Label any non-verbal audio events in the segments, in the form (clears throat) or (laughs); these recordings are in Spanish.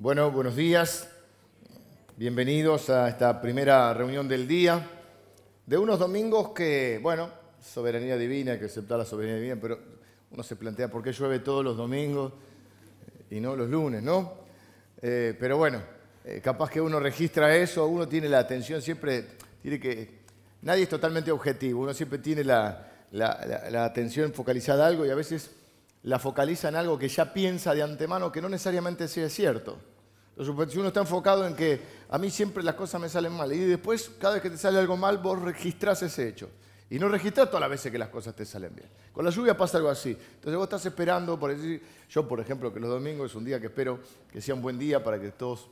Bueno, buenos días. Bienvenidos a esta primera reunión del día de unos domingos que, bueno, soberanía divina, hay que aceptar la soberanía divina, pero uno se plantea por qué llueve todos los domingos y no los lunes, ¿no? Eh, pero bueno, eh, capaz que uno registra eso, uno tiene la atención siempre, tiene que, nadie es totalmente objetivo, uno siempre tiene la, atención focalizada algo y a veces la focaliza en algo que ya piensa de antemano que no necesariamente sea cierto. Entonces, si uno está enfocado en que a mí siempre las cosas me salen mal y después cada vez que te sale algo mal vos registrás ese hecho. Y no registrás todas las veces que las cosas te salen bien. Con la lluvia pasa algo así. Entonces vos estás esperando, por decir, yo por ejemplo, que los domingos es un día que espero que sea un buen día para que todos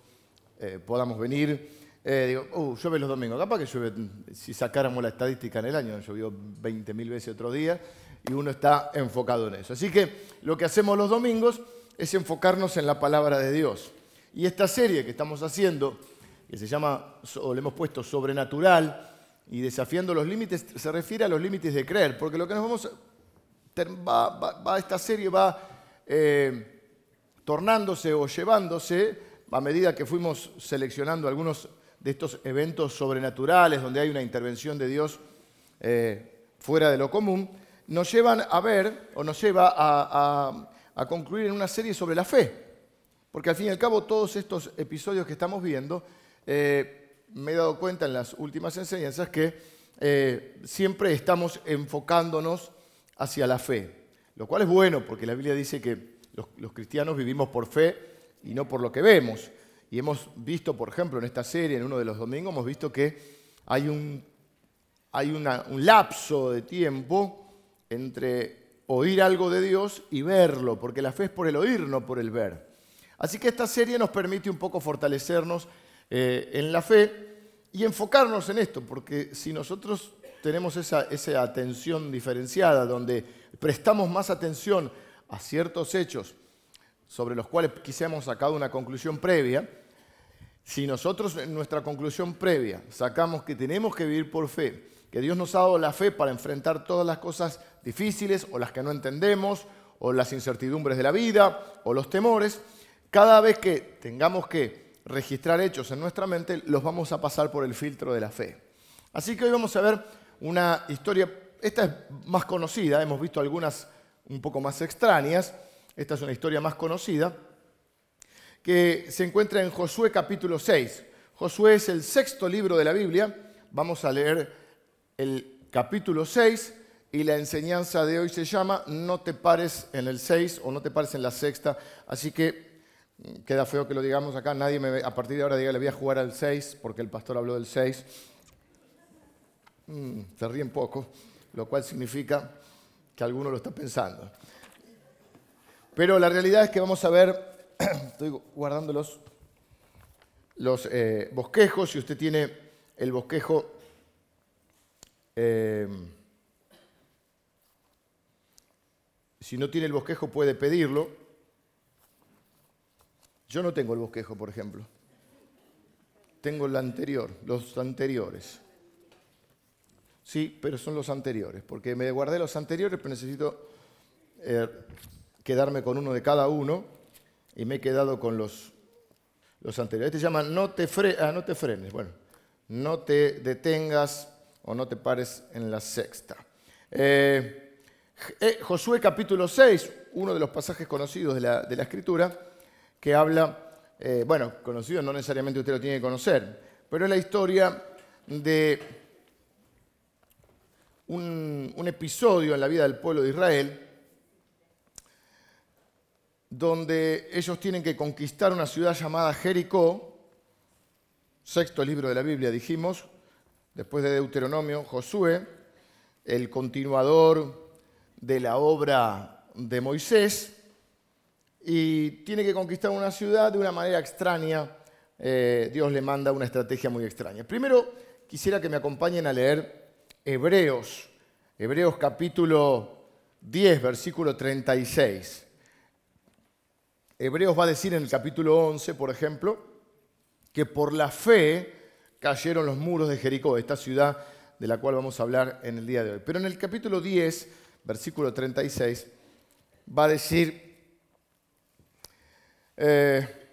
eh, podamos venir. Eh, digo, uh, llueve los domingos. Capaz que llueve, si sacáramos la estadística en el año, llovió 20.000 veces otro día y uno está enfocado en eso. Así que lo que hacemos los domingos es enfocarnos en la palabra de Dios. Y esta serie que estamos haciendo, que se llama, o le hemos puesto Sobrenatural y Desafiando los Límites, se refiere a los límites de creer, porque lo que nos vamos, va, esta serie va eh, tornándose o llevándose a medida que fuimos seleccionando algunos de estos eventos sobrenaturales donde hay una intervención de Dios eh, fuera de lo común, nos llevan a ver o nos lleva a, concluir en una serie sobre la fe. Porque al fin y al cabo todos estos episodios que estamos viendo, eh, me he dado cuenta en las últimas enseñanzas que eh, siempre estamos enfocándonos hacia la fe. Lo cual es bueno porque la Biblia dice que los, cristianos vivimos por fe y no por lo que vemos. Y hemos visto, por ejemplo, en esta serie, en uno de los domingos, hemos visto que hay un, hay un lapso de tiempo entre oír algo de Dios y verlo, porque la fe es por el oír, no por el ver. Así que esta serie nos permite un poco fortalecernos eh, en la fe y enfocarnos en esto, porque si nosotros tenemos esa, esa atención diferenciada, donde prestamos más atención a ciertos hechos sobre los cuales quizá hemos sacado una conclusión previa, si nosotros en nuestra conclusión previa sacamos que tenemos que vivir por fe, que Dios nos ha dado la fe para enfrentar todas las cosas difíciles o las que no entendemos, o las incertidumbres de la vida, o los temores, cada vez que tengamos que registrar hechos en nuestra mente, los vamos a pasar por el filtro de la fe. Así que hoy vamos a ver una historia, esta es más conocida, hemos visto algunas un poco más extrañas, esta es una historia más conocida, que se encuentra en Josué capítulo 6. Josué es el sexto libro de la Biblia, vamos a leer el capítulo 6 y la enseñanza de hoy se llama No te pares en el 6 o no te pares en la sexta. Así que mm, queda feo que lo digamos acá. Nadie me, a partir de ahora diga le voy a jugar al 6 porque el pastor habló del 6. Mm, se ríen poco, lo cual significa que alguno lo está pensando. Pero la realidad es que vamos a ver, (clears throat) estoy guardando los, los eh, bosquejos, si usted tiene el bosquejo... Eh, Si no tiene el bosquejo puede pedirlo. Yo no tengo el bosquejo, por ejemplo. Tengo el anterior, los anteriores. Sí, pero son los anteriores, porque me guardé los anteriores, pero necesito eh, quedarme con uno de cada uno y me he quedado con los, los anteriores. Este se llama no te, ah, no te frenes, bueno, no te detengas o no te pares en la sexta. Eh, eh, Josué capítulo 6, uno de los pasajes conocidos de la, Escritura, que habla, eh, bueno, conocido no necesariamente usted lo tiene que conocer, pero es la historia de un, un episodio en la vida del pueblo de Israel donde ellos tienen que conquistar una ciudad llamada Jericó, sexto libro de la Biblia, dijimos, después de Deuteronomio, Josué, el continuador de la obra de Moisés y tiene que conquistar una ciudad de una manera extraña. Eh, Dios le manda una estrategia muy extraña. Primero, quisiera que me acompañen a leer Hebreos, Hebreos capítulo 10, versículo 36. Hebreos va a decir en el capítulo 11, por ejemplo, que por la fe cayeron los muros de Jericó, esta ciudad de la cual vamos a hablar en el día de hoy. Pero en el capítulo 10, versículo 36, va a decir, eh,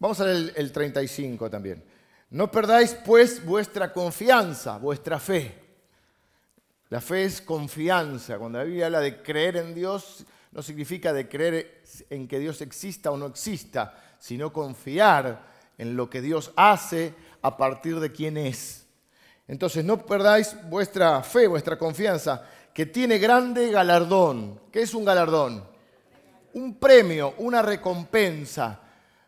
Vamos a leer el 35 también. No perdáis pues vuestra confianza, vuestra fe. La fe es confianza. Cuando la Biblia habla de creer en Dios, no significa de creer en que Dios exista o no exista, sino confiar en lo que Dios hace a partir de quién es. Entonces, no perdáis vuestra fe, vuestra confianza, que tiene grande galardón. ¿Qué es un galardón? Un premio, una recompensa.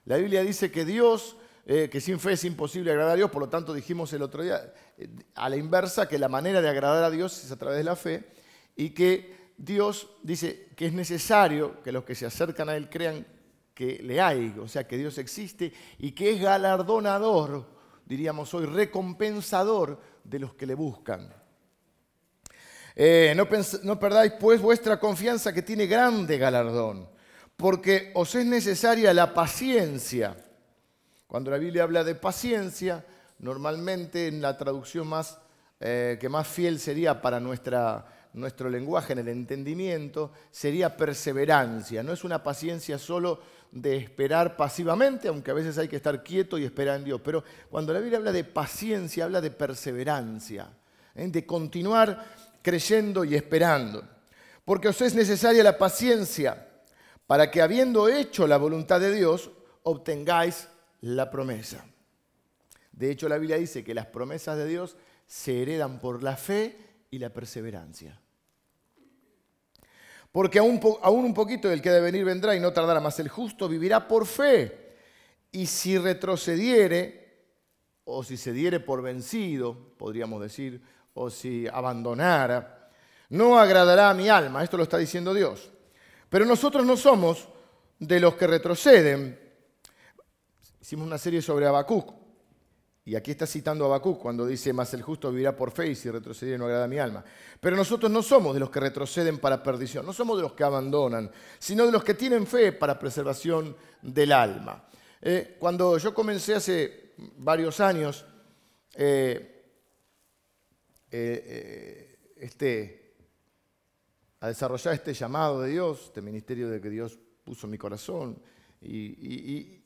La Biblia dice que Dios, eh, que sin fe es imposible agradar a Dios, por lo tanto dijimos el otro día, eh, a la inversa, que la manera de agradar a Dios es a través de la fe y que Dios dice que es necesario que los que se acercan a Él crean que le hay, o sea, que Dios existe y que es galardonador, diríamos hoy, recompensador de los que le buscan. Eh, no, perdáis pues vuestra confianza que tiene grande galardón, porque os es necesaria la paciencia. Cuando la Biblia habla de paciencia, normalmente en la traducción más, eh, que más fiel sería para nuestra, nuestro lenguaje, en el entendimiento, sería perseverancia. No es una paciencia solo de esperar pasivamente, aunque a veces hay que estar quieto y esperar en Dios. Pero cuando la Biblia habla de paciencia, habla de perseverancia, ¿eh? de continuar creyendo y esperando. Porque os es necesaria la paciencia para que habiendo hecho la voluntad de Dios, obtengáis la promesa. De hecho, la Biblia dice que las promesas de Dios se heredan por la fe y la perseverancia. Porque aún, un poquito del que ha de venir vendrá y no tardará más. El justo vivirá por fe. Y si retrocediere, o si se diere por vencido, podríamos decir, o si abandonara, no agradará a mi alma. Esto lo está diciendo Dios. Pero nosotros no somos de los que retroceden. Hicimos una serie sobre Habacuc. Y aquí está citando a Habacuc cuando dice, más el justo vivirá por fe y si retrocede no agrada a mi alma. Pero nosotros no somos de los que retroceden para perdición, no somos de los que abandonan, sino de los que tienen fe para preservación del alma. Eh, cuando yo comencé hace varios años, eh, eh, este, a desarrollar este llamado de Dios, este ministerio de que Dios puso en mi corazón. Y,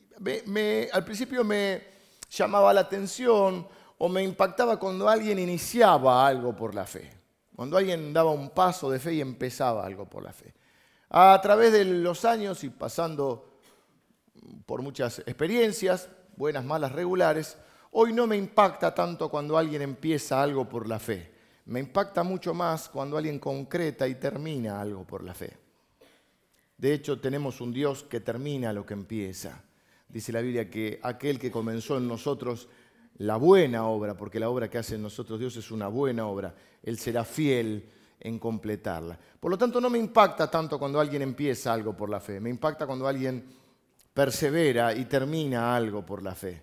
al principio me llamaba la atención o me impactaba cuando alguien iniciaba algo por la fe, cuando alguien daba un paso de fe y empezaba algo por la fe. A través de los años y pasando por muchas experiencias, buenas, malas, regulares, Hoy no me impacta tanto cuando alguien empieza algo por la fe. Me impacta mucho más cuando alguien concreta y termina algo por la fe. De hecho, tenemos un Dios que termina lo que empieza. Dice la Biblia que aquel que comenzó en nosotros la buena obra, porque la obra que hace en nosotros Dios es una buena obra, Él será fiel en completarla. Por lo tanto, no me impacta tanto cuando alguien empieza algo por la fe, me impacta cuando alguien persevera y termina algo por la fe.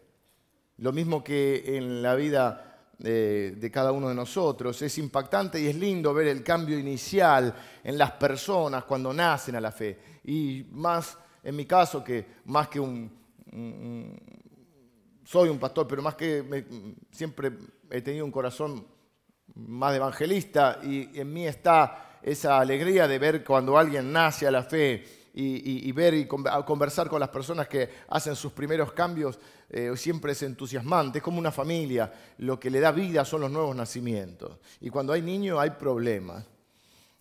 Lo mismo que en la vida de, cada uno de nosotros. Es impactante y es lindo ver el cambio inicial en las personas cuando nacen a la fe. Y más, en mi caso, que más que un... soy un pastor, pero más que siempre he tenido un corazón más de evangelista y en mí está esa alegría de ver cuando alguien nace a la fe y, ver y conversar con las personas que hacen sus primeros cambios eh, siempre es entusiasmante, es como una familia, lo que le da vida son los nuevos nacimientos. Y cuando hay niños hay problemas.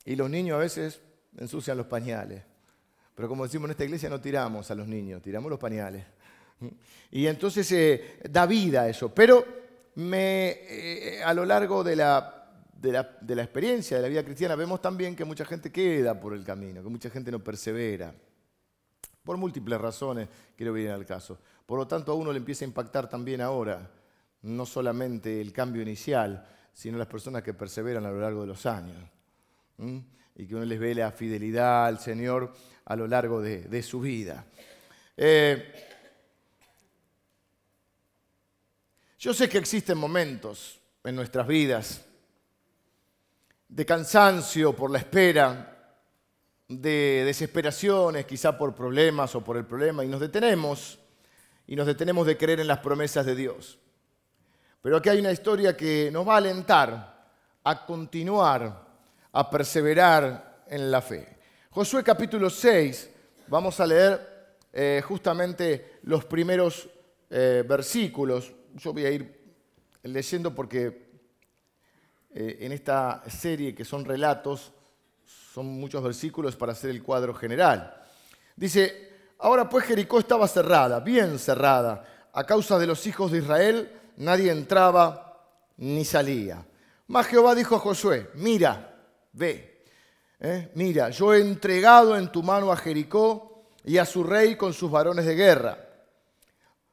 Y los niños a veces ensucian los pañales. Pero como decimos en esta iglesia, no tiramos a los niños, tiramos los pañales. Y entonces eh, da vida a eso. Pero me, eh, a lo largo de la de la, experiencia de la vida cristiana, vemos también que mucha gente queda por el camino, que mucha gente no persevera. Por múltiples razones, quiero venir al caso. Por lo tanto, a uno le empieza a impactar también ahora, no solamente el cambio inicial, sino las personas que perseveran a lo largo de los años. Y que uno les ve la fidelidad al Señor a lo largo de, su vida. Eh, yo sé que existen momentos en nuestras vidas de cansancio por la espera, de desesperaciones, quizá por problemas o por el problema, y nos detenemos, y nos detenemos de creer en las promesas de Dios. Pero aquí hay una historia que nos va a alentar a continuar, a perseverar en la fe. Josué capítulo 6, vamos a leer eh, justamente los primeros eh, versículos. Yo voy a ir leyendo porque eh, en esta serie que son relatos, son muchos versículos para hacer el cuadro general. Dice, ahora pues Jericó estaba cerrada, bien cerrada, a causa de los hijos de Israel, nadie entraba ni salía. Mas Jehová dijo a Josué, mira, ve, ¿eh? mira, yo he entregado en tu mano a Jericó y a su rey con sus varones de guerra.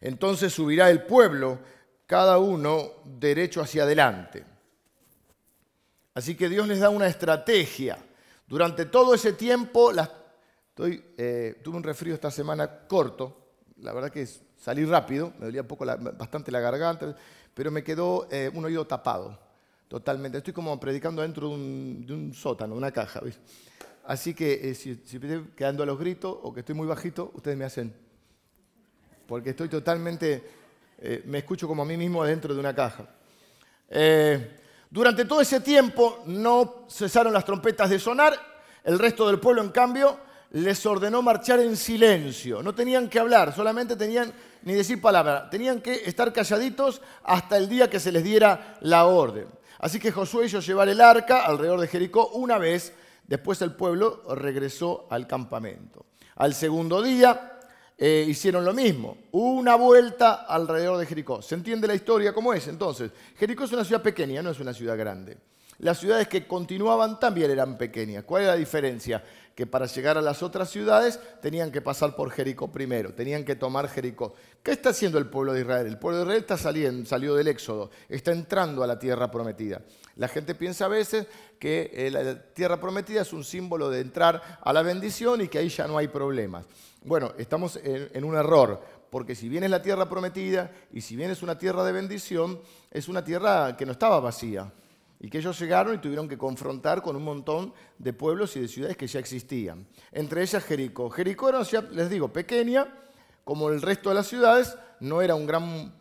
Entonces subirá el pueblo, cada uno derecho hacia adelante. Así que Dios les da una estrategia. Durante todo ese tiempo, eh, tuve un resfrío esta semana corto, la verdad que salí rápido, me dolía poco bastante la garganta, pero me quedó eh, un oído tapado, totalmente. Estoy como predicando dentro de un, sótano, una caja. Así que eh, si, estoy quedando a los gritos o que estoy muy bajito, ustedes me hacen. Porque estoy totalmente, me escucho como a mí mismo dentro de una caja. Durante todo ese tiempo no cesaron las trompetas de sonar, el resto del pueblo, en cambio, les ordenó marchar en silencio. No tenían que hablar, solamente tenían ni decir palabra, tenían que estar calladitos hasta el día que se les diera la orden. Así que Josué hizo llevar el arca alrededor de Jericó una vez, después el pueblo regresó al campamento. Al segundo día, eh, hicieron lo mismo, una vuelta alrededor de Jericó. ¿Se entiende la historia cómo es? Entonces, Jericó es una ciudad pequeña, no es una ciudad grande. Las ciudades que continuaban también eran pequeñas. ¿Cuál es la diferencia? Que para llegar a las otras ciudades tenían que pasar por Jericó primero, tenían que tomar Jericó. ¿Qué está haciendo el pueblo de Israel? El pueblo de Israel está saliendo, salió del Éxodo, está entrando a la tierra prometida. La gente piensa a veces que eh, la tierra prometida es un símbolo de entrar a la bendición y que ahí ya no hay problemas. Bueno, estamos en, un error, porque si bien es la tierra prometida y si bien es una tierra de bendición, es una tierra que no estaba vacía y que ellos llegaron y tuvieron que confrontar con un montón de pueblos y de ciudades que ya existían. Entre ellas Jericó. Jericó era ciudad, les digo, pequeña, como el resto de las ciudades, no era un gran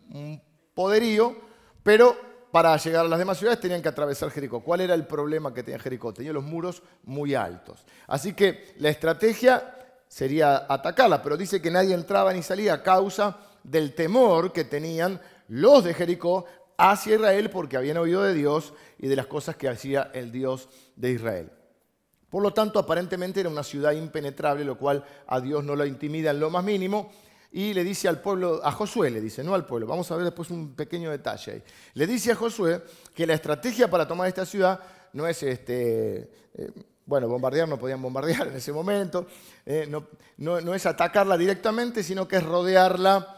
poderío, pero para llegar a las demás ciudades tenían que atravesar Jericó. ¿Cuál era el problema que tenía Jericó? Tenía los muros muy altos. Así que la estrategia sería atacarla, pero dice que nadie entraba ni salía a causa del temor que tenían los de Jericó hacia Israel porque habían oído de Dios y de las cosas que hacía el Dios de Israel. Por lo tanto, aparentemente era una ciudad impenetrable, lo cual a Dios no lo intimida en lo más mínimo. Y le dice al pueblo, a Josué le dice, no al pueblo, vamos a ver después un pequeño detalle ahí. Le dice a Josué que la estrategia para tomar esta ciudad no es este, eh, bueno, bombardear no podían bombardear en ese momento, eh, no, es atacarla directamente, sino que es rodearla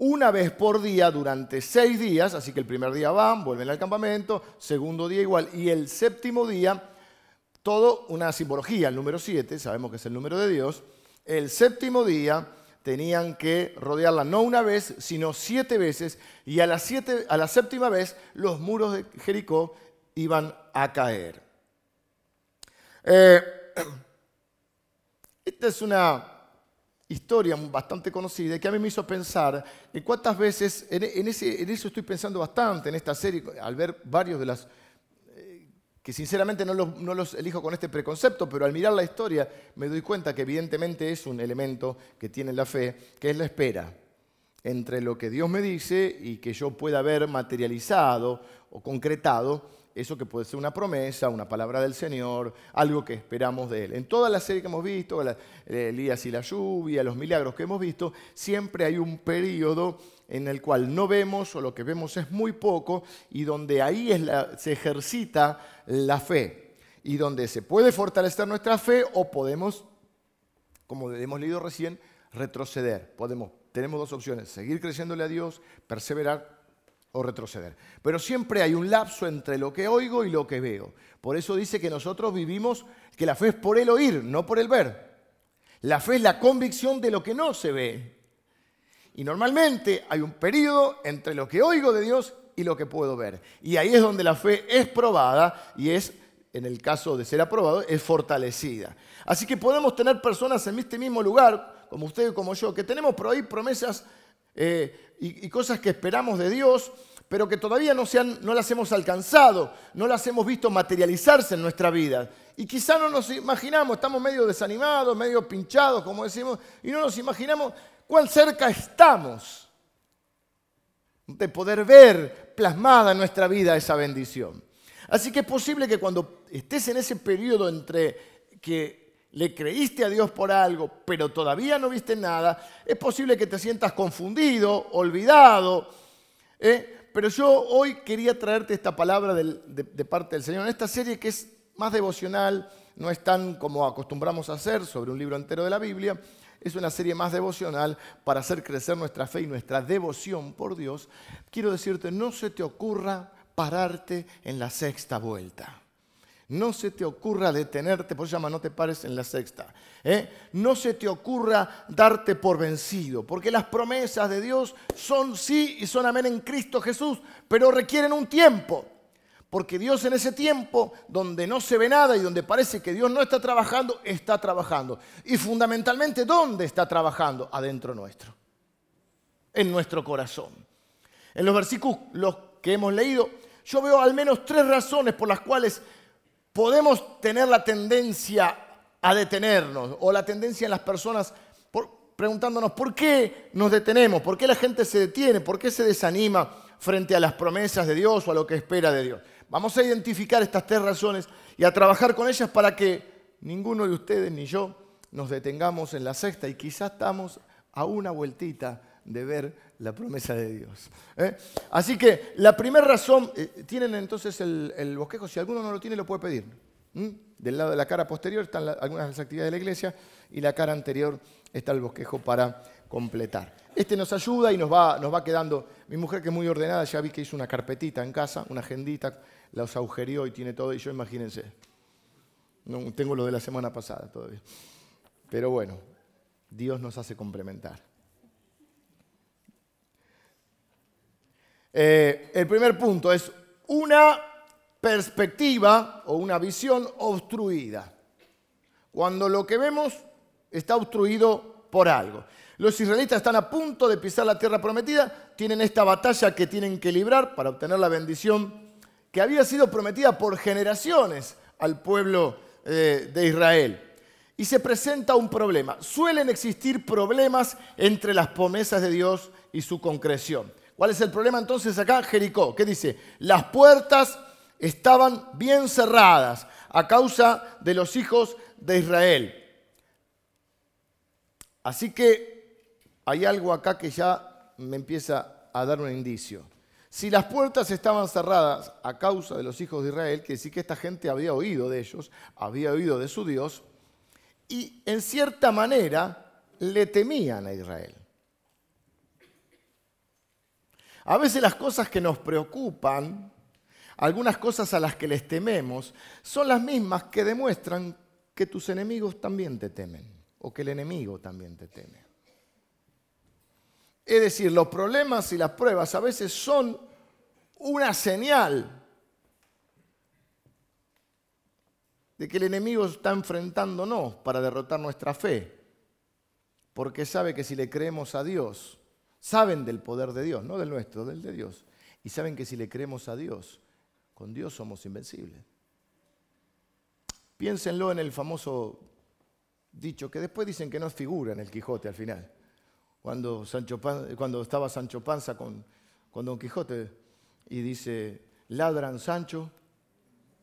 una vez por día durante seis días, así que el primer día van, vuelven al campamento, segundo día igual, y el séptimo día, todo una simbología, el número siete, sabemos que es el número de Dios, el séptimo día tenían que rodearla no una vez, sino siete veces, y a la, siete, a la séptima vez los muros de Jericó iban a caer. Eh, (clears throat) esta es una historia bastante conocida que a mí me hizo pensar en cuántas veces, en, eso estoy pensando bastante en esta serie, al ver varios de las, eh, que sinceramente no los, no los, elijo con este preconcepto, pero al mirar la historia me doy cuenta que evidentemente es un elemento que tiene la fe, que es la espera entre lo que Dios me dice y que yo pueda ver materializado o concretado eso que puede ser una promesa, una palabra del Señor, algo que esperamos de Él. En toda la serie que hemos visto, Elías y la lluvia, los milagros que hemos visto, siempre hay un periodo en el cual no vemos o lo que vemos es muy poco y donde ahí se ejercita la fe y donde se puede fortalecer nuestra fe o podemos, como hemos leído recién, retroceder. Podemos, tenemos dos opciones, seguir creyéndole a Dios, perseverar o retroceder. Pero siempre hay un lapso entre lo que oigo y lo que veo. Por eso dice que nosotros vivimos, que la fe es por el oír, no por el ver. La fe es la convicción de lo que no se ve. Y normalmente hay un periodo entre lo que oigo de Dios y lo que puedo ver. Y ahí es donde la fe es probada y es, en el caso de ser aprobado, es fortalecida. Así que podemos tener personas en este mismo lugar, como usted y como yo, que tenemos por ahí promesas eh, y, cosas que esperamos de Dios, pero que todavía no, no las hemos alcanzado, no las hemos visto materializarse en nuestra vida. Y quizá no nos imaginamos, estamos medio desanimados, medio pinchados, como decimos, y no nos imaginamos cuán cerca estamos de poder ver plasmada en nuestra vida esa bendición. Así que es posible que cuando estés en ese periodo entre que le creíste a Dios por algo, pero todavía no viste nada, es posible que te sientas confundido, olvidado. ¿eh? Pero yo hoy quería traerte esta palabra de, de parte del Señor en esta serie que es más devocional, no es tan como acostumbramos a hacer sobre un libro entero de la Biblia, es una serie más devocional para hacer crecer nuestra fe y nuestra devoción por Dios, quiero decirte, no se te ocurra pararte en la sexta vuelta. No se te ocurra detenerte, por eso llama no te pares en la sexta. ¿eh? No se te ocurra darte por vencido, porque las promesas de Dios son sí y son amén en Cristo Jesús, pero requieren un tiempo. Porque Dios en ese tiempo, donde no se ve nada y donde parece que Dios no está trabajando, está trabajando. Y fundamentalmente, ¿dónde está trabajando? Adentro nuestro. En nuestro corazón. En los versículos que hemos leído, yo veo al menos tres razones por las cuales podemos tener la tendencia a detenernos o la tendencia en las personas preguntándonos por qué nos detenemos, por qué la gente se detiene, por qué se desanima frente a las promesas de Dios o a lo que espera de Dios. Vamos a identificar estas tres razones y a trabajar con ellas para que ninguno de ustedes ni yo nos detengamos en la sexta y quizás estamos a una vueltita de ver la promesa de Dios. ¿eh? Así que la primera razón, eh, tienen entonces el, bosquejo, si alguno no lo tiene lo puede pedir. Del lado de la cara posterior están algunas de las actividades de la iglesia y la cara anterior está el bosquejo para completar. Este nos ayuda y nos va, nos va quedando. Mi mujer, que es muy ordenada, ya vi que hizo una carpetita en casa, una agendita, los agujereó y tiene todo. Y yo, imagínense, no, tengo lo de la semana pasada todavía. Pero bueno, Dios nos hace complementar. Eh, el primer punto es una perspectiva o una visión obstruida. Cuando lo que vemos está obstruido por algo. Los israelitas están a punto de pisar la tierra prometida, tienen esta batalla que tienen que librar para obtener la bendición que había sido prometida por generaciones al pueblo eh, de Israel. Y se presenta un problema. Suelen existir problemas entre las promesas de Dios y su concreción. ¿Cuál es el problema entonces acá? Jericó. ¿Qué dice? Las puertas estaban bien cerradas a causa de los hijos de Israel. Así que hay algo acá que ya me empieza a dar un indicio. Si las puertas estaban cerradas a causa de los hijos de Israel, que sí que esta gente había oído de ellos, había oído de su Dios, y en cierta manera le temían a Israel. A veces las cosas que nos preocupan, algunas cosas a las que les tememos, son las mismas que demuestran que tus enemigos también te temen, o que el enemigo también te teme. Es decir, los problemas y las pruebas a veces son una señal de que el enemigo está enfrentándonos para derrotar nuestra fe, porque sabe que si le creemos a Dios, saben del poder de Dios, no del nuestro, del de Dios, y saben que si le creemos a Dios, con Dios somos invencibles. Piénsenlo en el famoso dicho, que después dicen que no figura en el Quijote al final cuando, Sancho cuando estaba Sancho Panza con, con Don Quijote y dice, ladran Sancho,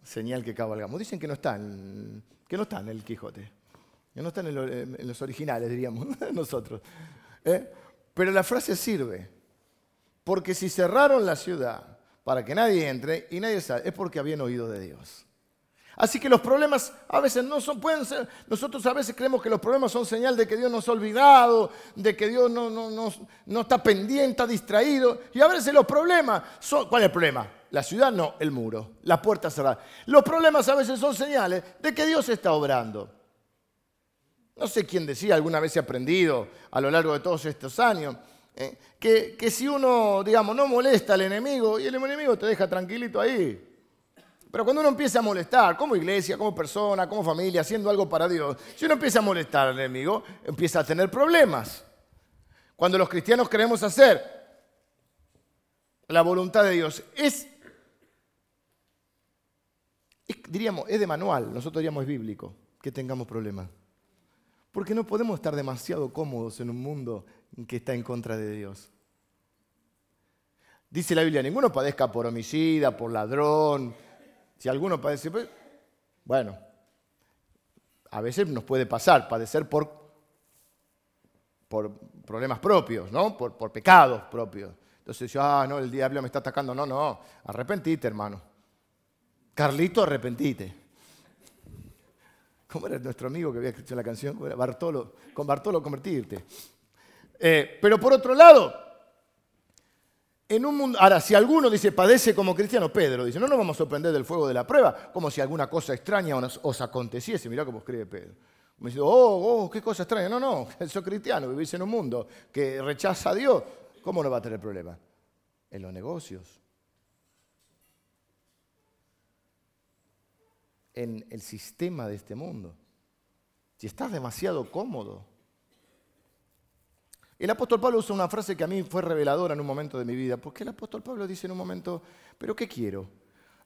señal que cabalgamos. Dicen que no está en, que no está en el Quijote, que no están en, los originales, diríamos, (laughs) nosotros. ¿eh? Pero la frase sirve, porque si cerraron la ciudad para que nadie entre y nadie sale, es porque habían oído de Dios. Así que los problemas a veces no son, pueden ser, nosotros a veces creemos que los problemas son señal de que Dios nos ha olvidado, de que Dios no, no, está pendiente, está distraído. Y a veces los problemas son, ¿cuál es el problema? La ciudad no, el muro, la puerta cerrada. Los problemas a veces son señales de que Dios está obrando. No sé quién decía, alguna vez he aprendido a lo largo de todos estos años, eh, que, que si uno, digamos, no molesta al enemigo y el enemigo te deja tranquilito ahí. Pero cuando uno empieza a molestar, como iglesia, como persona, como familia, haciendo algo para Dios, si uno empieza a molestar al enemigo, empieza a tener problemas. Cuando los cristianos queremos hacer la voluntad de Dios, es, diríamos, es de manual, nosotros diríamos es bíblico, que tengamos problemas. Porque no podemos estar demasiado cómodos en un mundo que está en contra de Dios. Dice la Biblia, ninguno padezca por homicida, por ladrón, si alguno padece, pues, bueno, a veces nos puede pasar, padecer por, por problemas propios, ¿no? Por, por pecados propios. Entonces yo, ah, no, el diablo me está atacando. No, no, arrepentite, hermano. Carlito, arrepentite. ¿Cómo era nuestro amigo que había escrito la canción? Bartolo, con Bartolo convertirte. Eh, pero por otro lado, en un mundo, ahora, si alguno dice padece como cristiano, Pedro dice, no nos vamos a sorprender del fuego de la prueba, como si alguna cosa extraña os, aconteciese. Mirá cómo escribe Pedro. Me dice, oh, oh, qué cosa extraña. No, no, (laughs) soy cristiano, vivís en un mundo que rechaza a Dios. ¿Cómo no va a tener problema? En los negocios. En el sistema de este mundo. Si estás demasiado cómodo, el apóstol Pablo usa una frase que a mí fue reveladora en un momento de mi vida, porque el apóstol Pablo dice en un momento, pero ¿qué quiero?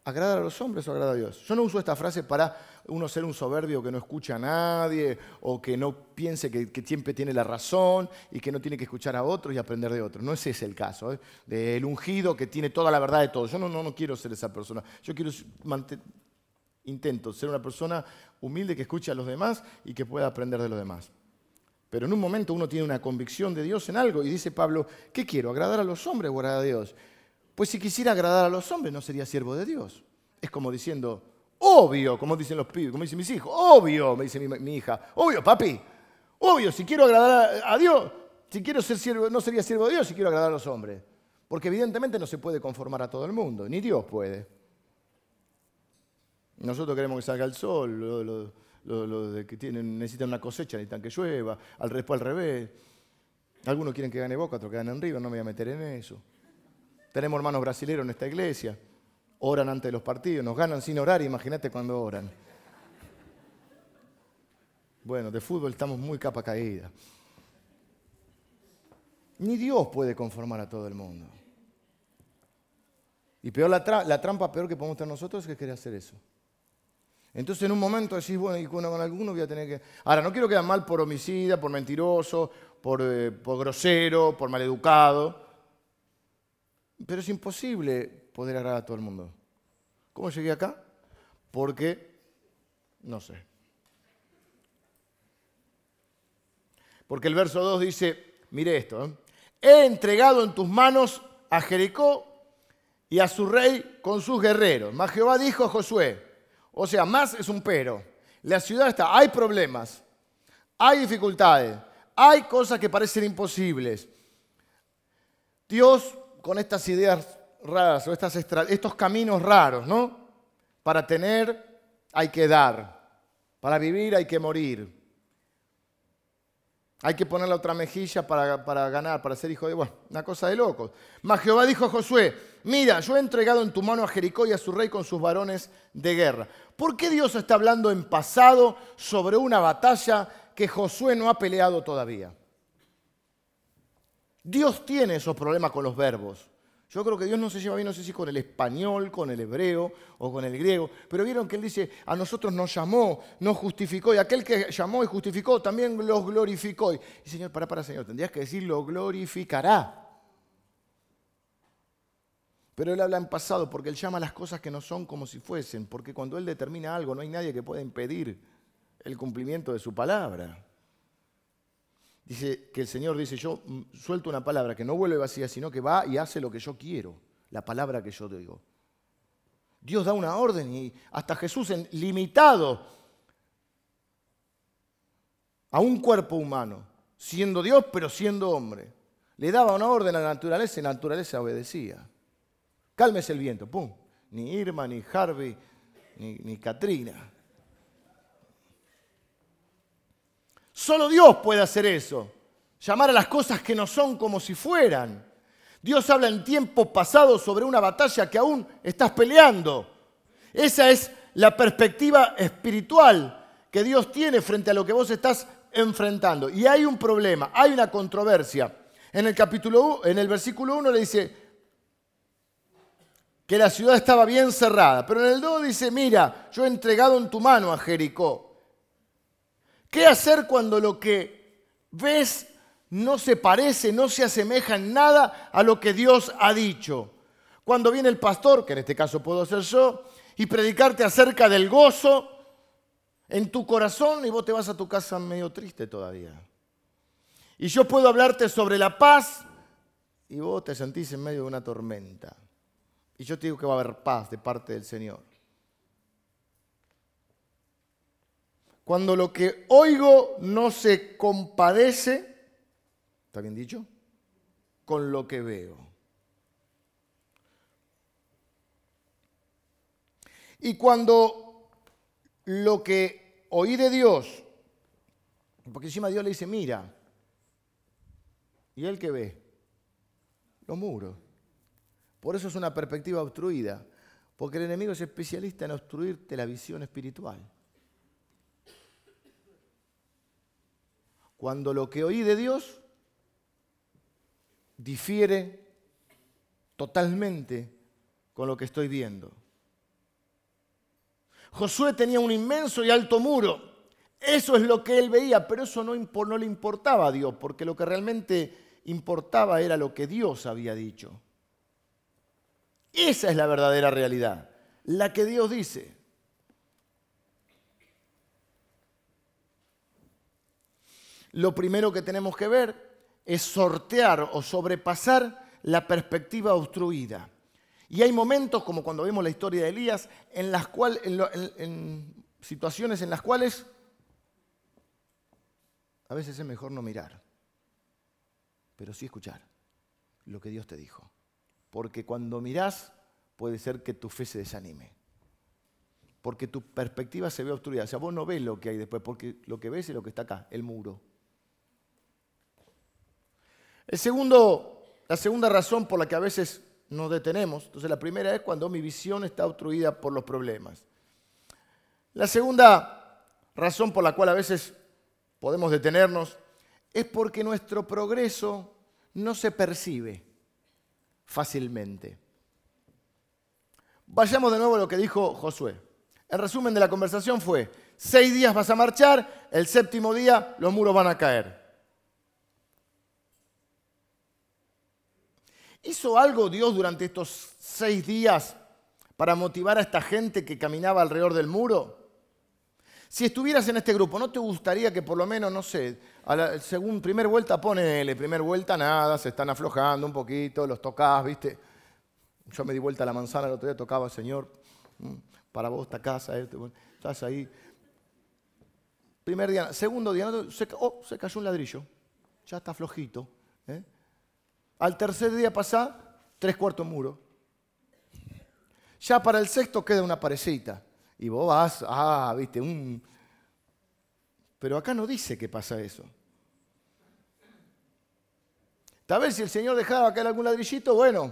¿Agradar a los hombres o agradar a Dios? Yo no uso esta frase para uno ser un soberbio que no escucha a nadie o que no piense que, siempre tiene la razón y que no tiene que escuchar a otros y aprender de otros. No ese es el caso, ¿eh? del ungido que tiene toda la verdad de todo. Yo no, no, no quiero ser esa persona. Yo quiero intento ser una persona humilde que escuche a los demás y que pueda aprender de los demás. Pero en un momento uno tiene una convicción de Dios en algo y dice Pablo, ¿qué quiero? ¿Agradar a los hombres o agradar a Dios? Pues si quisiera agradar a los hombres no sería siervo de Dios. Es como diciendo, obvio, como dicen los pibes, como dicen mis hijos, obvio, me dice mi, hija, obvio, papi, obvio, si quiero agradar a Dios, si quiero ser siervo, no sería siervo de Dios si quiero agradar a los hombres. Porque evidentemente no se puede conformar a todo el mundo, ni Dios puede. Nosotros queremos que salga el sol, los, que tienen, necesitan una cosecha, necesitan que llueva, al al revés. Algunos quieren que gane Boca, otros que ganen River, no me voy a meter en eso. Tenemos hermanos brasileños en esta iglesia, oran antes de los partidos, nos ganan sin orar, imagínate cuando oran. Bueno, de fútbol estamos muy capa caída. Ni Dios puede conformar a todo el mundo. Y peor la, la trampa peor que podemos tener nosotros es que querer hacer eso. Entonces en un momento decís, bueno, y con, alguno voy a tener que... Ahora, no quiero quedar mal por homicida, por mentiroso, eh, por, grosero, por maleducado, pero es imposible poder agradar a todo el mundo. ¿Cómo llegué acá? Porque, no sé. Porque el verso 2 dice, mire esto, ¿eh? he entregado en tus manos a Jericó y a su rey con sus guerreros. Mas Jehová dijo a Josué, o sea, más es un pero. La ciudad está, hay problemas, hay dificultades, hay cosas que parecen imposibles. Dios, con estas ideas raras o estas estos caminos raros, ¿no? Para tener hay que dar, para vivir hay que morir. Hay que poner la otra mejilla para, para, ganar, para ser hijo de... Bueno, una cosa de locos. Mas Jehová dijo a Josué, mira, yo he entregado en tu mano a Jericó y a su rey con sus varones de guerra. ¿Por qué Dios está hablando en pasado sobre una batalla que Josué no ha peleado todavía? Dios tiene esos problemas con los verbos. Yo creo que Dios no se lleva bien, no sé si con el español, con el hebreo o con el griego, pero vieron que Él dice, a nosotros nos llamó, nos justificó, y aquel que llamó y justificó también los glorificó. Y Señor, para, para, Señor, tendrías que decir, lo glorificará. Pero Él habla en pasado porque Él llama las cosas que no son como si fuesen, porque cuando Él determina algo no hay nadie que pueda impedir el cumplimiento de su palabra. Dice que el Señor dice, yo mm, suelto una palabra que no vuelve vacía, sino que va y hace lo que yo quiero, la palabra que yo digo. Dios da una orden y hasta Jesús limitado a un cuerpo humano, siendo Dios pero siendo hombre, le daba una orden a la naturaleza y la naturaleza obedecía. Cálmese el viento, pum. Ni Irma, ni Harvey, ni Katrina. Solo Dios puede hacer eso. Llamar a las cosas que no son como si fueran. Dios habla en tiempo pasado sobre una batalla que aún estás peleando. Esa es la perspectiva espiritual que Dios tiene frente a lo que vos estás enfrentando. Y hay un problema, hay una controversia. En el capítulo en el versículo 1 le dice que la ciudad estaba bien cerrada, pero en el 2 dice, "Mira, yo he entregado en tu mano a Jericó." ¿Qué hacer cuando lo que ves no se parece, no se asemeja en nada a lo que Dios ha dicho? Cuando viene el pastor, que en este caso puedo ser yo, y predicarte acerca del gozo en tu corazón y vos te vas a tu casa medio triste todavía. Y yo puedo hablarte sobre la paz y vos te sentís en medio de una tormenta. Y yo te digo que va a haber paz de parte del Señor. Cuando lo que oigo no se compadece, ¿está bien dicho? Con lo que veo. Y cuando lo que oí de Dios, porque encima Dios le dice, mira, ¿y él que ve? Los muros. Por eso es una perspectiva obstruida, porque el enemigo es especialista en obstruirte la visión espiritual. Cuando lo que oí de Dios difiere totalmente con lo que estoy viendo. Josué tenía un inmenso y alto muro. Eso es lo que él veía, pero eso no, le importaba a Dios, porque lo que realmente importaba era lo que Dios había dicho. Esa es la verdadera realidad, la que Dios dice. Lo primero que tenemos que ver es sortear o sobrepasar la perspectiva obstruida. Y hay momentos, como cuando vemos la historia de Elías, en, las cuales, en, situaciones en las cuales a veces es mejor no mirar, pero sí escuchar lo que Dios te dijo. Porque cuando mirás puede ser que tu fe se desanime. Porque tu perspectiva se ve obstruida. O sea, vos no ves lo que hay después, porque lo que ves es lo que está acá, el muro. El segundo, la segunda razón por la que a veces nos detenemos, entonces la primera es cuando mi visión está obstruida por los problemas. La segunda razón por la cual a veces podemos detenernos es porque nuestro progreso no se percibe fácilmente. Vayamos de nuevo a lo que dijo Josué. El resumen de la conversación fue, seis días vas a marchar, el séptimo día los muros van a caer. ¿Hizo algo Dios durante estos seis días para motivar a esta gente que caminaba alrededor del muro? Si estuvieras en este grupo, ¿no te gustaría que por lo menos, no sé, a la según primer vuelta ponele, primer vuelta nada, se están aflojando un poquito, los tocás, ¿viste? Yo me di vuelta a la manzana el otro día, tocaba, Señor, mm, para vos esta casa, este, estás ahí. Primer día, segundo día, oh, se cayó un ladrillo, ya está flojito. Al tercer día pasa tres cuartos muro. Ya para el sexto queda una parecita. Y vos vas, ah, viste, un... Pero acá no dice que pasa eso. Tal vez si el Señor dejaba caer algún ladrillito, bueno,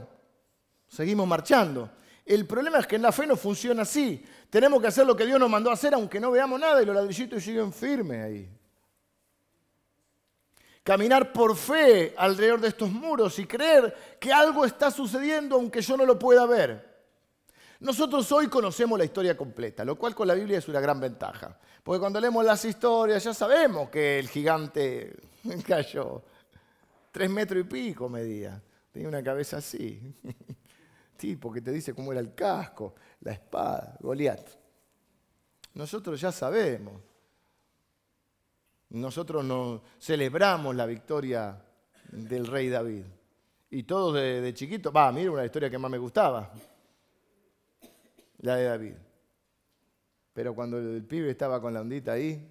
seguimos marchando. El problema es que en la fe no funciona así. Tenemos que hacer lo que Dios nos mandó a hacer aunque no veamos nada y los ladrillitos siguen firmes ahí caminar por fe alrededor de estos muros y creer que algo está sucediendo aunque yo no lo pueda ver. Nosotros hoy conocemos la historia completa, lo cual con la Biblia es una gran ventaja. Porque cuando leemos las historias ya sabemos que el gigante (laughs) cayó. Tres metros y pico medía. Tenía una cabeza así. (laughs) Sí, porque te dice cómo era el casco, la espada, Goliat. Nosotros ya sabemos. Nosotros no celebramos la victoria del rey David. Y todos de, chiquito, va, mira una historia que más me gustaba, la de David. Pero cuando el pibe estaba con la ondita ahí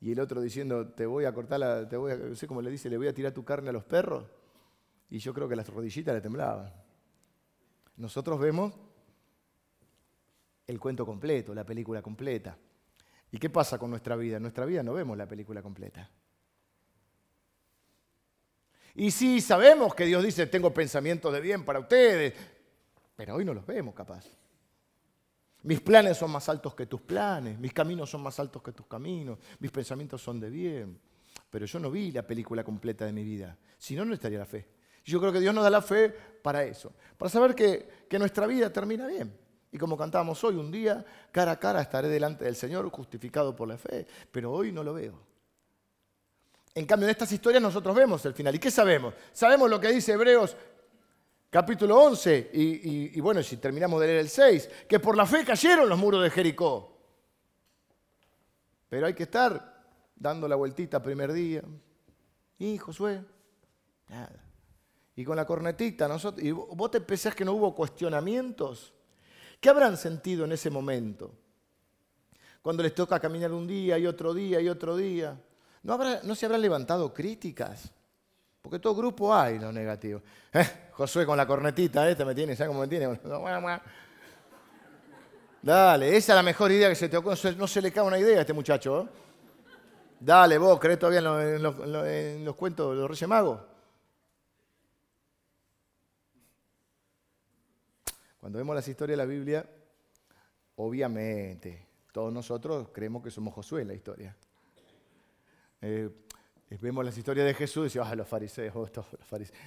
y el otro diciendo, te voy a cortar la, te voy a, no sé cómo le dice, le voy a tirar tu carne a los perros, y yo creo que las rodillitas le temblaban. Nosotros vemos el cuento completo, la película completa. ¿Y qué pasa con nuestra vida? En nuestra vida no vemos la película completa. Y sí, sabemos que Dios dice, tengo pensamientos de bien para ustedes, pero hoy no los vemos capaz. Mis planes son más altos que tus planes, mis caminos son más altos que tus caminos, mis pensamientos son de bien. Pero yo no vi la película completa de mi vida, si no, no estaría la fe. Yo creo que Dios nos da la fe para eso, para saber que, que nuestra vida termina bien. Y como cantábamos hoy, un día, cara a cara, estaré delante del Señor justificado por la fe, pero hoy no lo veo. En cambio, en estas historias nosotros vemos el final. ¿Y qué sabemos? Sabemos lo que dice Hebreos capítulo 11, y, bueno, si terminamos de leer el 6, que por la fe cayeron los muros de Jericó. Pero hay que estar dando la vueltita primer día. Y Josué, nada. Y con la cornetita, nosotros, y vos te pensás que no hubo cuestionamientos. ¿Qué habrán sentido en ese momento? Cuando les toca caminar un día y otro día y otro día. ¿No, se habrán levantado críticas? Porque todo grupo hay lo negativo. Eh, Josué con la cornetita, este me tiene, ¿sabes cómo me tiene? (laughs) Dale, esa es la mejor idea que se te ocurre. No se le cae una idea a este muchacho. ¿eh? Dale, vos, ¿crees todavía en los cuentos de los Reyes Magos? Cuando vemos las historias de la Biblia, obviamente, todos nosotros creemos que somos Josué en la historia. Eh, vemos las historias de Jesús y decimos, ah, los fariseos, (laughs) oh, los fariseos.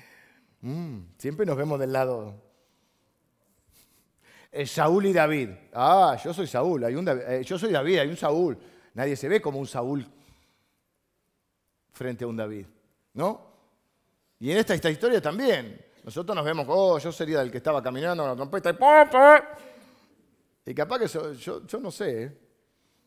Mm, siempre nos vemos del lado. Saúl y David. Ah, yo soy Saúl, hay un eh, yo soy David, hay un Saúl. Nadie se ve como un Saúl frente a un David, ¿no? Y en esta historia también. Nosotros nos vemos, oh, yo sería el que estaba caminando con la trompeta y ¡pum, Y capaz que yo, yo, no sé,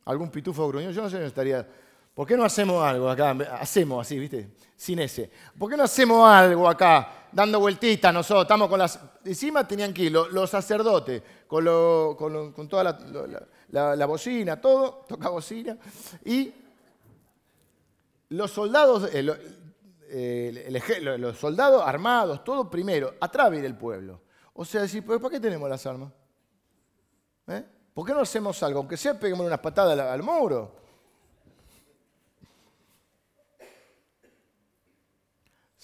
algún pitufo gruñón, yo no sé si estaría ¿Por qué no hacemos algo acá? Hacemos así, ¿viste? Sin ese. ¿Por qué no hacemos algo acá? Dando vueltitas nosotros. Estamos con las. Encima tenían que ir los, sacerdotes, con, con, toda la, bocina, todo, toca bocina. Y los soldados, los soldados armados, todo primero, atrás del pueblo. O sea, decir, ¿por qué tenemos las armas? ¿Eh? ¿Por qué no hacemos algo? Aunque sea, peguemos unas patadas al muro.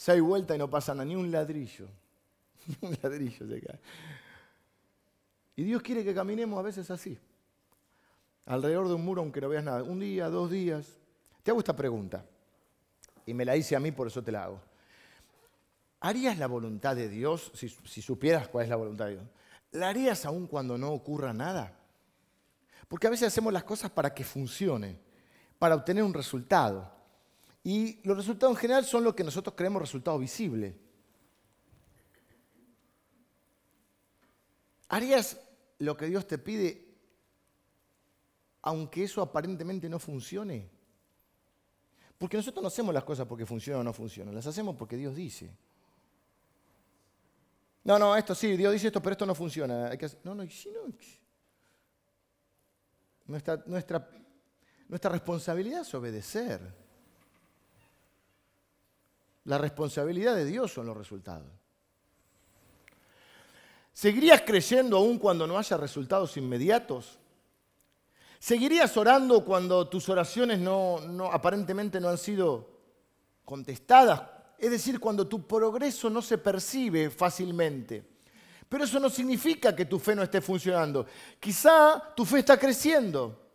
seis vueltas y no pasan a ni un ladrillo. (laughs) un ladrillo se cae. Y Dios quiere que caminemos a veces así, alrededor de un muro aunque no veas nada. Un día, dos días. Te hago esta pregunta, y me la hice a mí, por eso te la hago. ¿Harías la voluntad de Dios, si, supieras cuál es la voluntad de Dios? ¿La harías aún cuando no ocurra nada? Porque a veces hacemos las cosas para que funcione, para obtener un resultado. Y los resultados en general son lo que nosotros creemos resultados visibles. ¿Harías lo que Dios te pide aunque eso aparentemente no funcione? Porque nosotros no hacemos las cosas porque funcionan o no funcionan, las hacemos porque Dios dice. No, no, esto sí, Dios dice esto, pero esto no funciona. No, no, si no. Nuestra, nuestra, nuestra responsabilidad es obedecer. La responsabilidad de Dios son los resultados. ¿Seguirías creyendo aún cuando no haya resultados inmediatos? ¿Seguirías orando cuando tus oraciones no, aparentemente no han sido contestadas? Es decir, cuando tu progreso no se percibe fácilmente. Pero eso no significa que tu fe no esté funcionando. Quizá tu fe está creciendo.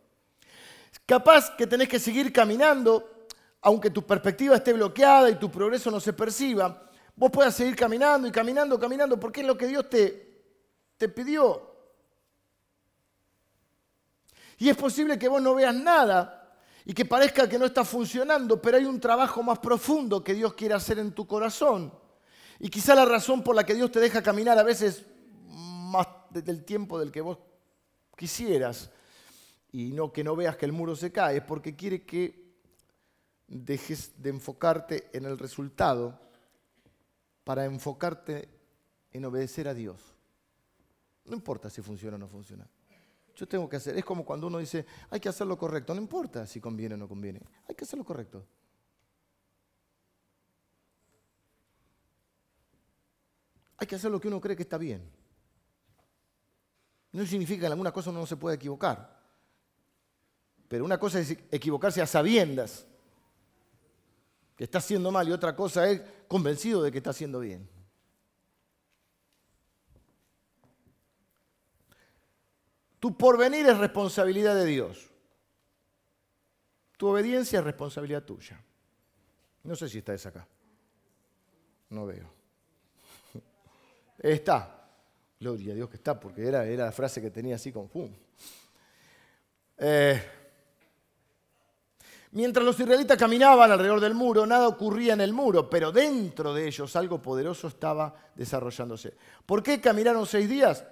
Capaz que tenés que seguir caminando aunque tu perspectiva esté bloqueada y tu progreso no se perciba, vos puedas seguir caminando y caminando, caminando, porque es lo que Dios te, te pidió. Y es posible que vos no veas nada y que parezca que no está funcionando, pero hay un trabajo más profundo que Dios quiere hacer en tu corazón. Y quizá la razón por la que Dios te deja caminar a veces más del tiempo del que vos quisieras y no que no veas que el muro se cae, es porque quiere que dejes de enfocarte en el resultado para enfocarte en obedecer a Dios. No importa si funciona o no funciona. Yo tengo que hacer, es como cuando uno dice, hay que hacer lo correcto, no importa si conviene o no conviene, hay que hacer lo correcto. Hay que hacer lo que uno cree que está bien. No significa que en alguna cosa uno no se puede equivocar pero una cosa es equivocarse a sabiendas que está haciendo mal y otra cosa es convencido de que está haciendo bien. Tu porvenir es responsabilidad de Dios. Tu obediencia es responsabilidad tuya. No sé si está esa acá. No veo. (laughs) Está. Gloria a Dios que está, porque era, era la frase que tenía así con fum. Eh, mientras los israelitas caminaban alrededor del muro, nada ocurría en el muro, pero dentro de ellos algo poderoso estaba desarrollándose. ¿Por qué caminaron seis días?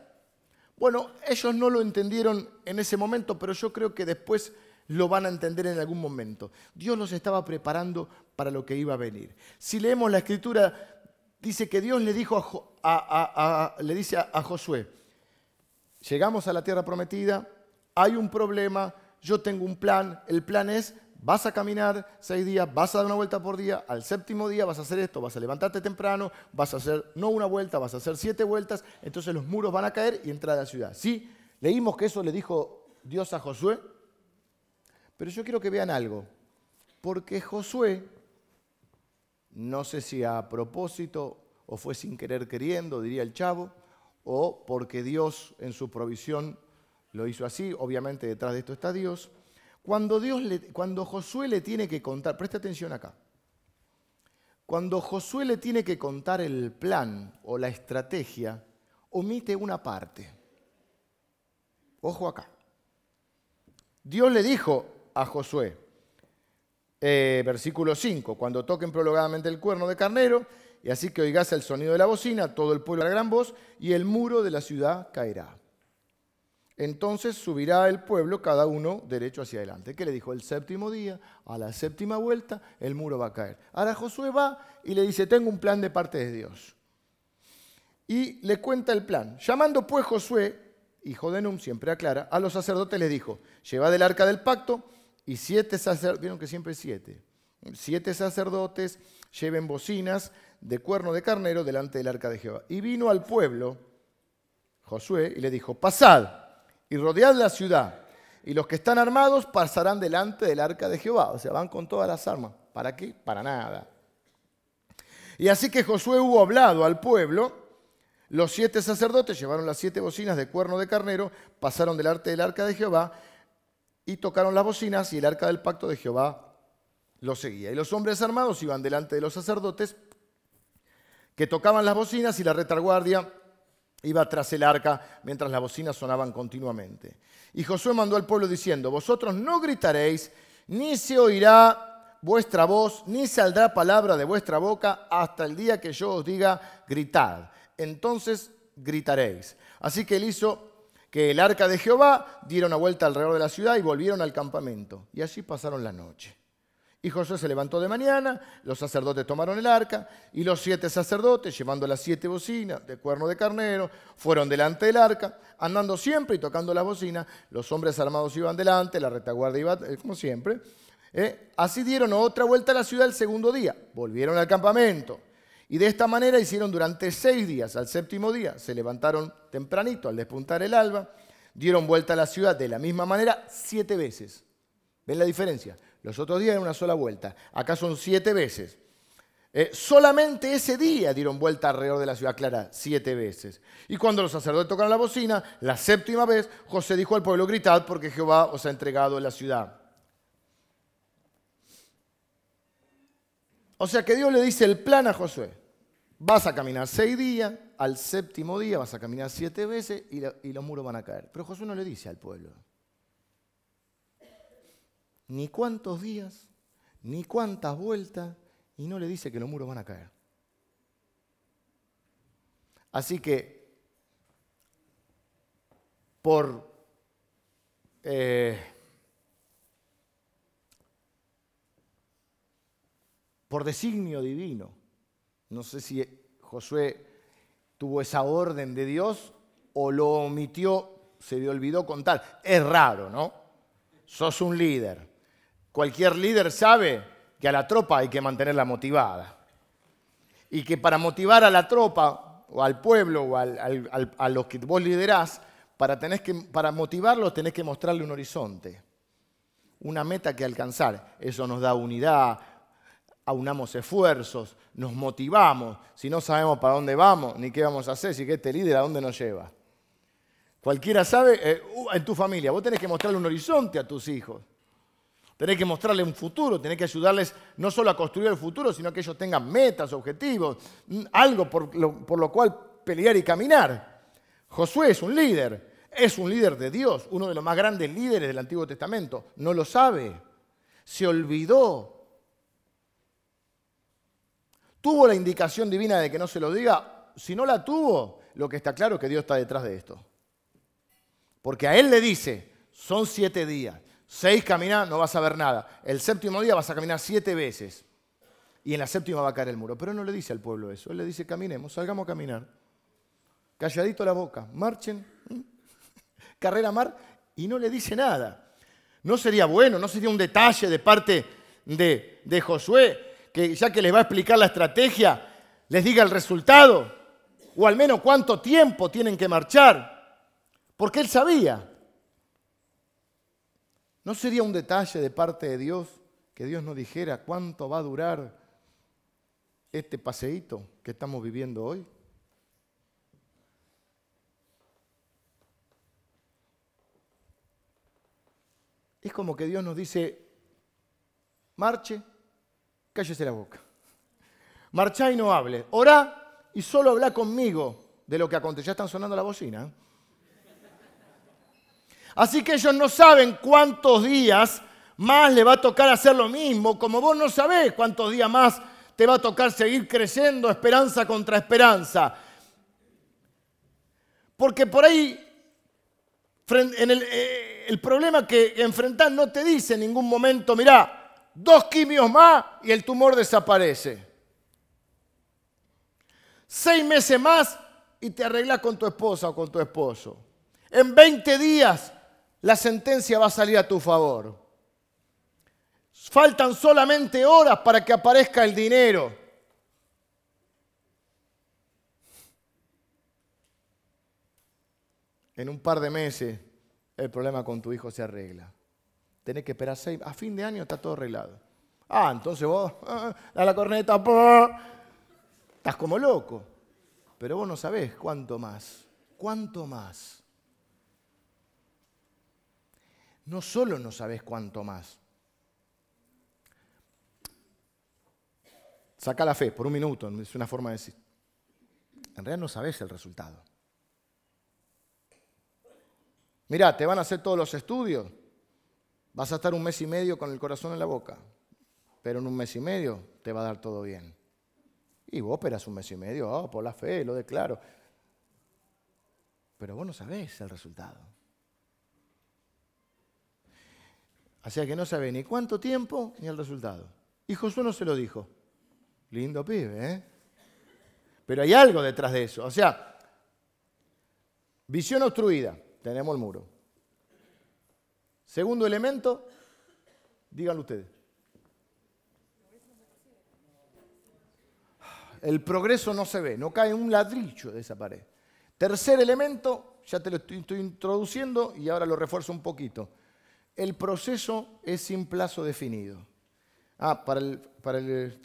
Bueno, ellos no lo entendieron en ese momento, pero yo creo que después lo van a entender en algún momento. Dios los estaba preparando para lo que iba a venir. Si leemos la escritura, dice que Dios le, dijo a, le dice a Josué, llegamos a la tierra prometida, hay un problema, yo tengo un plan, el plan es vas a caminar seis días, vas a dar una vuelta por día, al séptimo día vas a hacer esto, vas a levantarte temprano, vas a hacer no una vuelta, vas a hacer siete vueltas, entonces los muros van a caer y entrar a la ciudad. Sí, leímos que eso le dijo Dios a Josué, pero yo quiero que vean algo, porque Josué, no sé si a propósito o fue sin querer queriendo, diría el chavo, o porque Dios en su provisión lo hizo así, obviamente detrás de esto está Dios, cuando, Dios le, cuando Josué le tiene que contar, presta atención acá, cuando Josué le tiene que contar el plan o la estrategia, omite una parte. Ojo acá. Dios le dijo a Josué, eh, versículo 5, cuando toquen prolongadamente el cuerno de carnero, y así que oigas el sonido de la bocina, todo el pueblo a gran voz, y el muro de la ciudad caerá entonces subirá el pueblo cada uno derecho hacia adelante. ¿Qué le dijo? El séptimo día, a la séptima vuelta, el muro va a caer. Ahora Josué va y le dice, tengo un plan de parte de Dios. Y le cuenta el plan. Llamando pues Josué, hijo de Num, siempre aclara, a los sacerdotes les dijo, lleva del arca del pacto y siete sacerdotes, vieron que siempre siete, siete sacerdotes lleven bocinas de cuerno de carnero delante del arca de Jehová. Y vino al pueblo Josué y le dijo, pasad y rodead la ciudad. Y los que están armados pasarán delante del arca de Jehová. O sea, van con todas las armas. ¿Para qué? Para nada. Y así que Josué hubo hablado al pueblo. Los siete sacerdotes llevaron las siete bocinas de cuerno de carnero, pasaron delante del arca de Jehová y tocaron las bocinas y el arca del pacto de Jehová lo seguía. Y los hombres armados iban delante de los sacerdotes que tocaban las bocinas y la retaguardia iba tras el arca mientras las bocinas sonaban continuamente. Y Josué mandó al pueblo diciendo, vosotros no gritaréis, ni se oirá vuestra voz, ni saldrá palabra de vuestra boca hasta el día que yo os diga, gritad. Entonces gritaréis. Así que él hizo que el arca de Jehová diera una vuelta alrededor de la ciudad y volvieron al campamento. Y así pasaron la noche. Y Josué se levantó de mañana, los sacerdotes tomaron el arca, y los siete sacerdotes, llevando las siete bocinas de cuerno de carnero, fueron delante del arca, andando siempre y tocando las bocinas. Los hombres armados iban delante, la retaguardia iba, eh, como siempre. Eh, así dieron otra vuelta a la ciudad el segundo día, volvieron al campamento. Y de esta manera hicieron durante seis días. Al séptimo día se levantaron tempranito al despuntar el alba, dieron vuelta a la ciudad de la misma manera siete veces. ¿Ven la diferencia? Los otros días en una sola vuelta. Acá son siete veces. Eh, solamente ese día dieron vuelta alrededor de la ciudad clara, siete veces. Y cuando los sacerdotes tocaron la bocina, la séptima vez, José dijo al pueblo, gritad porque Jehová os ha entregado la ciudad. O sea que Dios le dice el plan a Josué. Vas a caminar seis días, al séptimo día vas a caminar siete veces y, y los muros van a caer. Pero Josué no le dice al pueblo ni cuántos días, ni cuántas vueltas, y no le dice que los muros van a caer. Así que, por eh, por designio divino, no sé si Josué tuvo esa orden de Dios o lo omitió, se le olvidó contar. Es raro, ¿no? Sos un líder Cualquier líder sabe que a la tropa hay que mantenerla motivada. Y que para motivar a la tropa o al pueblo o a los que vos liderás, para, tenés que, para motivarlos tenés que mostrarle un horizonte. una meta que alcanzar. Eso nos da unidad, aunamos esfuerzos, nos motivamos. Si no sabemos para dónde vamos, ni qué vamos a hacer, si que este líder a dónde nos lleva. Cualquiera sabe, eh, uh, en tu familia, vos tenés que mostrarle un horizonte a tus hijos. Tenés que mostrarle un futuro, tenés que ayudarles no solo a construir el futuro, sino que ellos tengan metas, objetivos, algo por lo, por lo cual pelear y caminar. Josué es un líder, es un líder de Dios, uno de los más grandes líderes del Antiguo Testamento. No lo sabe, se olvidó. ¿Tuvo la indicación divina de que no se lo diga? Si no la tuvo, lo que está claro es que Dios está detrás de esto. Porque a él le dice, son siete días, seis caminar, no vas a ver nada. El séptimo día vas a caminar siete veces. Y en la séptima va a caer el muro. Pero no le dice al pueblo eso. Él le dice, caminemos, salgamos a caminar. Calladito la boca, marchen, (laughs) carrera mar, y no le dice nada. No sería bueno, no sería un detalle de parte de, de Josué, que ya que les va a explicar la estrategia, les diga el resultado, o al menos cuánto tiempo tienen que marchar. Porque él sabía. ¿No sería un detalle de parte de Dios que Dios nos dijera cuánto va a durar este paseíto que estamos viviendo hoy? Es como que Dios nos dice, marche, cállese la boca. Marcha y no hable. Orá y solo habla conmigo de lo que acontece. Ya están sonando la bocina. ¿eh? Así que ellos no saben cuántos días más le va a tocar hacer lo mismo, como vos no sabés cuántos días más te va a tocar seguir creciendo esperanza contra esperanza. Porque por ahí el, eh, el problema que enfrentás no te dice en ningún momento, mirá, dos quimios más y el tumor desaparece. Seis meses más y te arreglas con tu esposa o con tu esposo. En 20 días la sentencia va a salir a tu favor. Faltan solamente horas para que aparezca el dinero. En un par de meses el problema con tu hijo se arregla. Tenés que esperar seis. A fin de año está todo arreglado. Ah, entonces vos, (laughs) ah, la corneta, estás como loco. Pero vos no sabés cuánto más. ¿Cuánto más? No solo no sabes cuánto más. Saca la fe por un minuto, es una forma de decir. En realidad no sabes el resultado. Mira, te van a hacer todos los estudios. Vas a estar un mes y medio con el corazón en la boca. Pero en un mes y medio te va a dar todo bien. Y vos esperas un mes y medio, oh, por la fe, lo declaro. Pero vos no sabés el resultado. Así que no sabe ni cuánto tiempo ni el resultado. Y Josué no se lo dijo. Lindo pibe, ¿eh? Pero hay algo detrás de eso. O sea, visión obstruida. Tenemos el muro. Segundo elemento, díganlo ustedes. El progreso no se ve, no cae un ladrillo de esa pared. Tercer elemento, ya te lo estoy introduciendo y ahora lo refuerzo un poquito el proceso es sin plazo definido. Ah, para el, para el,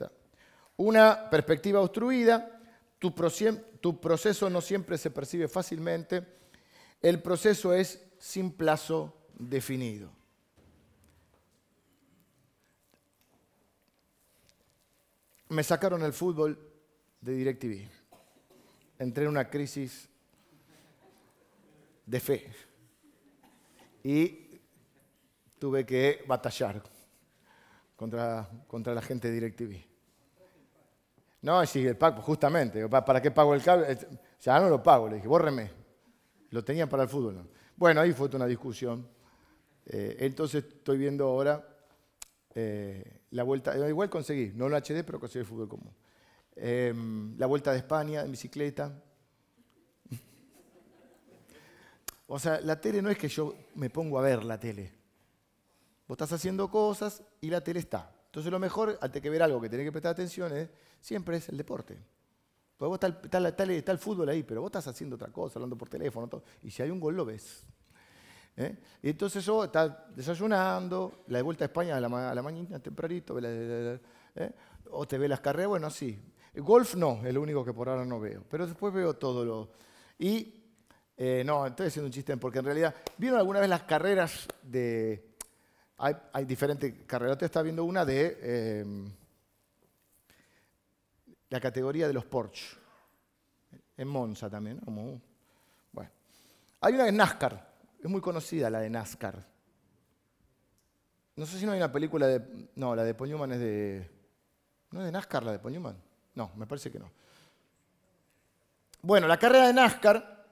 una perspectiva obstruida, tu, tu proceso no siempre se percibe fácilmente, el proceso es sin plazo definido. Me sacaron el fútbol de DirecTV. Entré en una crisis de fe. Y tuve que batallar contra, contra la gente de DirecTV. No, sí, el pago, justamente. ¿Para qué pago el cable? Ya no lo pago, le dije, bórreme. Lo tenía para el fútbol. Bueno, ahí fue una discusión. Eh, entonces estoy viendo ahora eh, la vuelta, eh, igual conseguí, no el HD, pero conseguí el fútbol común. Em, la vuelta de España en bicicleta. (laughs) o sea, la tele no es que yo me pongo a ver la tele. Vos estás haciendo cosas y la tele está. Entonces lo mejor, antes que ver algo que tenés que prestar atención, es, siempre es el deporte. Porque vos está, está, el fútbol ahí, pero vos estás haciendo otra cosa, hablando por teléfono, y si hay un gol lo ves. ¿eh? Y entonces eso está desayunando, la de vuelta a España a la, mañana, tempranito, ¿eh? o te ve las carreras, bueno, sí. Golf no, es lo único que por ahora no veo, pero después veo todo lo... Y, eh, no, estoy haciendo un chiste, porque en realidad, ¿vieron alguna vez las carreras de... Hay, diferentes carreras, te está viendo una de em, la categoría de los Porsche, en Monza también, como... Bueno, hay una de NASCAR, es muy conocida la de NASCAR. No sé si no hay una película de... No, la de Paul es de... ¿No es de NASCAR la de Paul No, me parece que no. Bueno, la carrera de NASCAR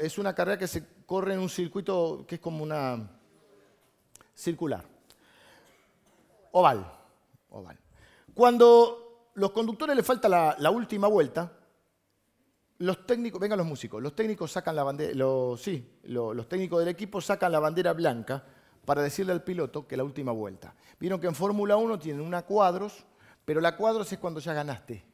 es una carrera que se corre en un circuito que es como una circular. Oval. Oval. Cuando los conductores les falta la última vuelta, los técnicos, vengan los músicos, los técnicos sacan la bandera, los, sí, los, técnicos del equipo sacan la bandera blanca para decirle al piloto que la última vuelta. Vieron que en Fórmula 1 tienen una cuadros, pero la cuadros es cuando ya ganaste.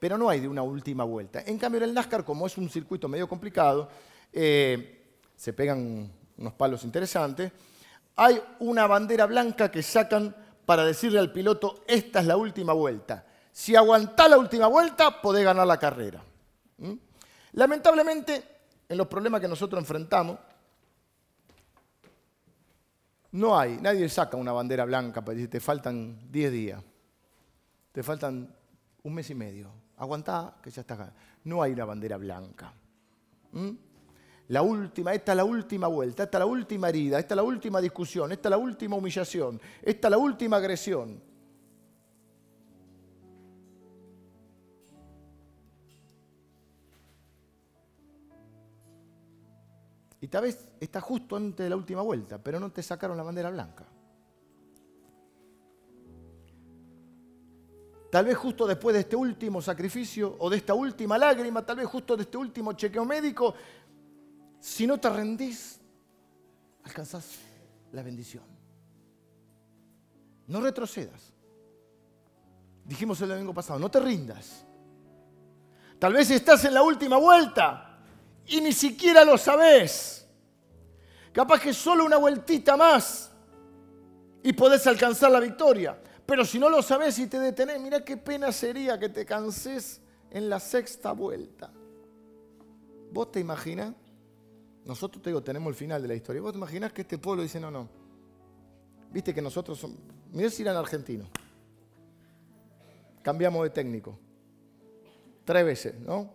Pero no hay de una última vuelta. En cambio, en el NASCAR, como es un circuito medio complicado, eh, se pegan unos palos interesantes, hay una bandera blanca que sacan para decirle al piloto, esta es la última vuelta. Si aguantás la última vuelta, podés ganar la carrera. ¿Mm? Lamentablemente, en los problemas que nosotros enfrentamos, no hay, nadie saca una bandera blanca para decir, te faltan 10 días, te faltan un mes y medio, aguantá que ya está No hay una bandera blanca. ¿Mm? La última, esta es la última vuelta, esta es la última herida, esta es la última discusión, esta es la última humillación, esta es la última agresión. Y tal vez está justo antes de la última vuelta, pero no te sacaron la bandera blanca. Tal vez justo después de este último sacrificio o de esta última lágrima, tal vez justo de este último chequeo médico, si no te rendís, alcanzás la bendición. No retrocedas. Dijimos el domingo pasado, no te rindas. Tal vez estás en la última vuelta y ni siquiera lo sabés. Capaz que solo una vueltita más y podés alcanzar la victoria. Pero si no lo sabés y te detenés, mira qué pena sería que te canses en la sexta vuelta. ¿Vos te imaginas? Nosotros te digo, tenemos el final de la historia. ¿Vos te imaginas que este pueblo dice, no, no? Viste que nosotros somos... Mirá si eran argentinos. Cambiamos de técnico. Tres veces, ¿no?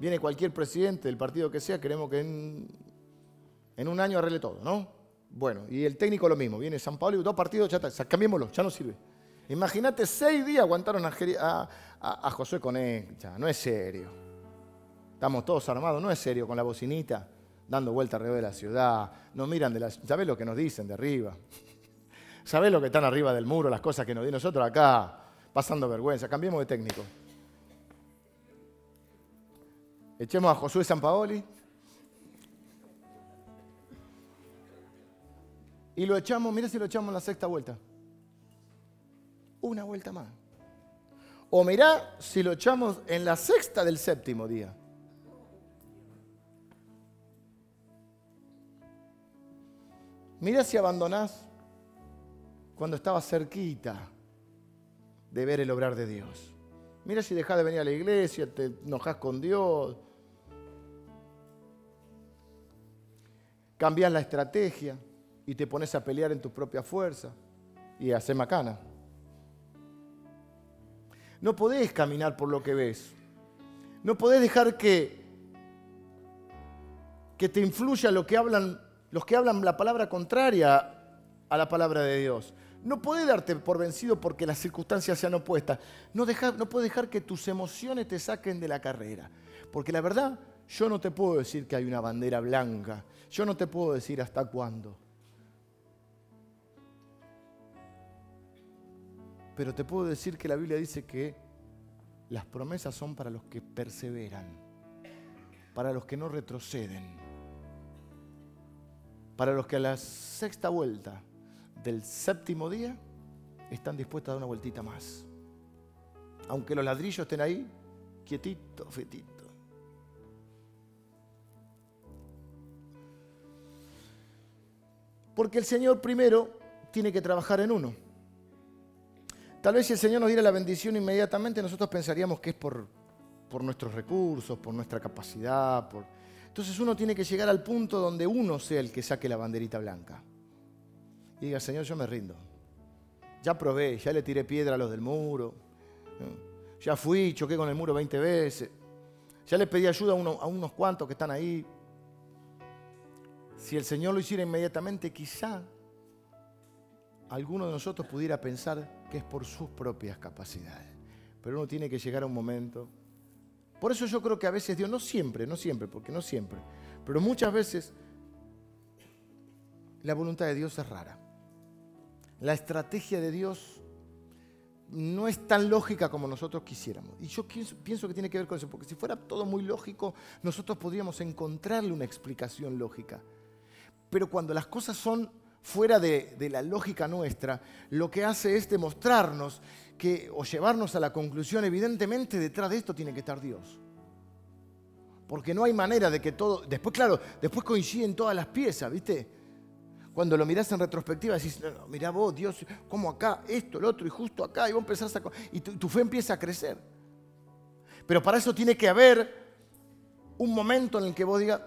Viene cualquier presidente del partido que sea, queremos que en, un año arregle todo, ¿no? Bueno, y el técnico lo mismo. Viene San Pablo y dos partidos, ya está, cambiémoslo, ya no sirve. Imagínate, seis días aguantaron a, a, Josué con él. Ya, no es serio. Estamos todos armados, no es serio, con la bocinita, dando vuelta alrededor de la ciudad. Nos miran de la... ¿Sabés lo que nos dicen de arriba? (laughs) ¿Sabés lo que están arriba del muro, las cosas que nos dicen nosotros acá, pasando vergüenza? Cambiemos de técnico. Echemos a Josué Paoli Y lo echamos, mira si lo echamos en la sexta vuelta. Una vuelta más. O mirá si lo echamos en la sexta del séptimo día. Mira si abandonás cuando estabas cerquita de ver el obrar de Dios. Mira si dejás de venir a la iglesia, te enojas con Dios, cambias la estrategia y te pones a pelear en tu propia fuerza y a hacer macana. No podés caminar por lo que ves. No podés dejar que, que te influya lo que hablan, los que hablan la palabra contraria a la palabra de Dios. No podés darte por vencido porque las circunstancias sean opuestas. No, no puedes dejar que tus emociones te saquen de la carrera. Porque la verdad, yo no te puedo decir que hay una bandera blanca. Yo no te puedo decir hasta cuándo. Pero te puedo decir que la Biblia dice que las promesas son para los que perseveran, para los que no retroceden, para los que a la sexta vuelta del séptimo día están dispuestos a dar una vueltita más. Aunque los ladrillos estén ahí, quietito, fetito. Porque el Señor primero tiene que trabajar en uno. Tal vez si el Señor nos diera la bendición inmediatamente, nosotros pensaríamos que es por, por nuestros recursos, por nuestra capacidad. Por... Entonces uno tiene que llegar al punto donde uno sea el que saque la banderita blanca. Diga, Señor, yo me rindo. Ya probé, ya le tiré piedra a los del muro. Ya fui, choqué con el muro 20 veces. Ya le pedí ayuda a, a unos cuantos que están ahí. Si el Señor lo hiciera inmediatamente, quizá alguno de nosotros pudiera pensar que es por sus propias capacidades. Pero uno tiene que llegar a un momento. Por eso yo creo que a veces Dios, no siempre, no siempre, porque no siempre, pero muchas veces la voluntad de Dios es rara. La estrategia de Dios no es tan lógica como nosotros quisiéramos. Y yo pienso que tiene que ver con eso, porque si fuera todo muy lógico, nosotros podríamos encontrarle una explicación lógica. Pero cuando las cosas son fuera de, la lógica nuestra, lo que hace es demostrarnos o llevarnos a la conclusión, evidentemente detrás de esto tiene que estar Dios. Porque no hay manera de que todo. Después, claro, después coinciden todas las piezas, ¿viste? Cuando lo mirás en retrospectiva, decís, no, mirá vos, Dios, como acá, esto, el otro, y justo acá, y vos empezás a. Y tu fe empieza a crecer. Pero para eso tiene que haber un momento en el que vos digas,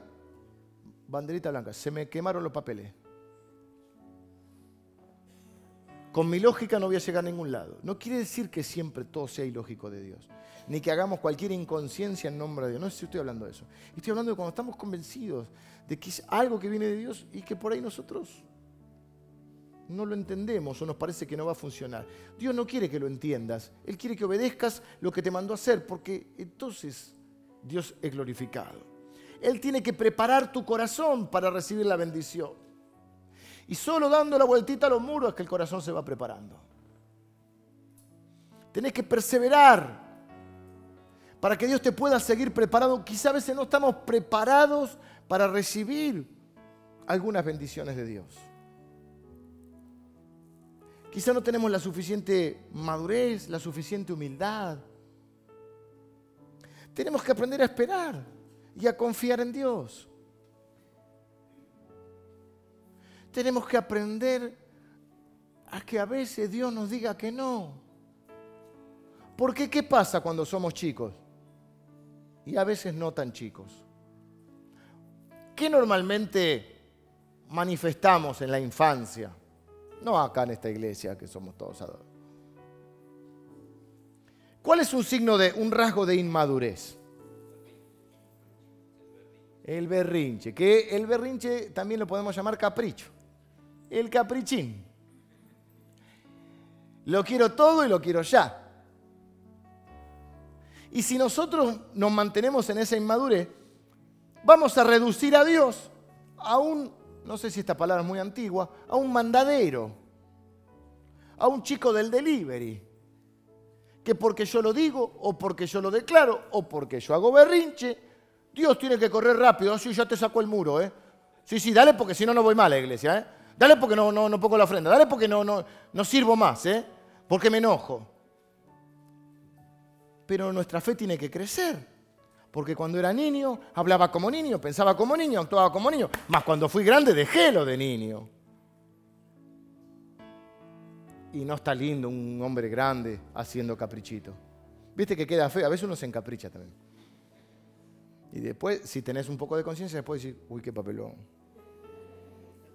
banderita blanca, se me quemaron los papeles. Con mi lógica no voy a llegar a ningún lado. No quiere decir que siempre todo sea ilógico de Dios, ni que hagamos cualquier inconsciencia en nombre de Dios. No sé si estoy hablando de eso. Estoy hablando de cuando estamos convencidos de que es algo que viene de Dios y que por ahí nosotros no lo entendemos o nos parece que no va a funcionar. Dios no quiere que lo entiendas. Él quiere que obedezcas lo que te mandó a hacer, porque entonces Dios es glorificado. Él tiene que preparar tu corazón para recibir la bendición. Y solo dando la vueltita a los muros es que el corazón se va preparando. Tenés que perseverar para que Dios te pueda seguir preparado. Quizá a veces no estamos preparados para recibir algunas bendiciones de Dios. Quizá no tenemos la suficiente madurez, la suficiente humildad. Tenemos que aprender a esperar y a confiar en Dios. Tenemos que aprender a que a veces Dios nos diga que no. Porque ¿qué pasa cuando somos chicos? Y a veces no tan chicos. ¿Qué normalmente manifestamos en la infancia? No acá en esta iglesia que somos todos adultos. ¿Cuál es un signo de un rasgo de inmadurez? El berrinche, que el berrinche también lo podemos llamar capricho el caprichín. Lo quiero todo y lo quiero ya. Y si nosotros nos mantenemos en esa inmadurez, vamos a reducir a Dios a un, no sé si esta palabra es muy antigua, a un mandadero, a un chico del delivery, que porque yo lo digo, o porque yo lo declaro, o porque yo hago berrinche, Dios tiene que correr rápido, así ya te sacó el muro, ¿eh? Sí, sí, dale porque si no, no voy mal a la iglesia, ¿eh? Dale porque no, no, no pongo la ofrenda. Dale porque no, no, no sirvo más, ¿eh? Porque me enojo. Pero nuestra fe tiene que crecer. Porque cuando era niño, hablaba como niño, pensaba como niño, actuaba como niño. Más cuando fui grande, dejé lo de niño. Y no está lindo un hombre grande haciendo caprichito. Viste que queda feo, a veces uno se encapricha también. Y después, si tenés un poco de conciencia, después decir, uy, qué papelón.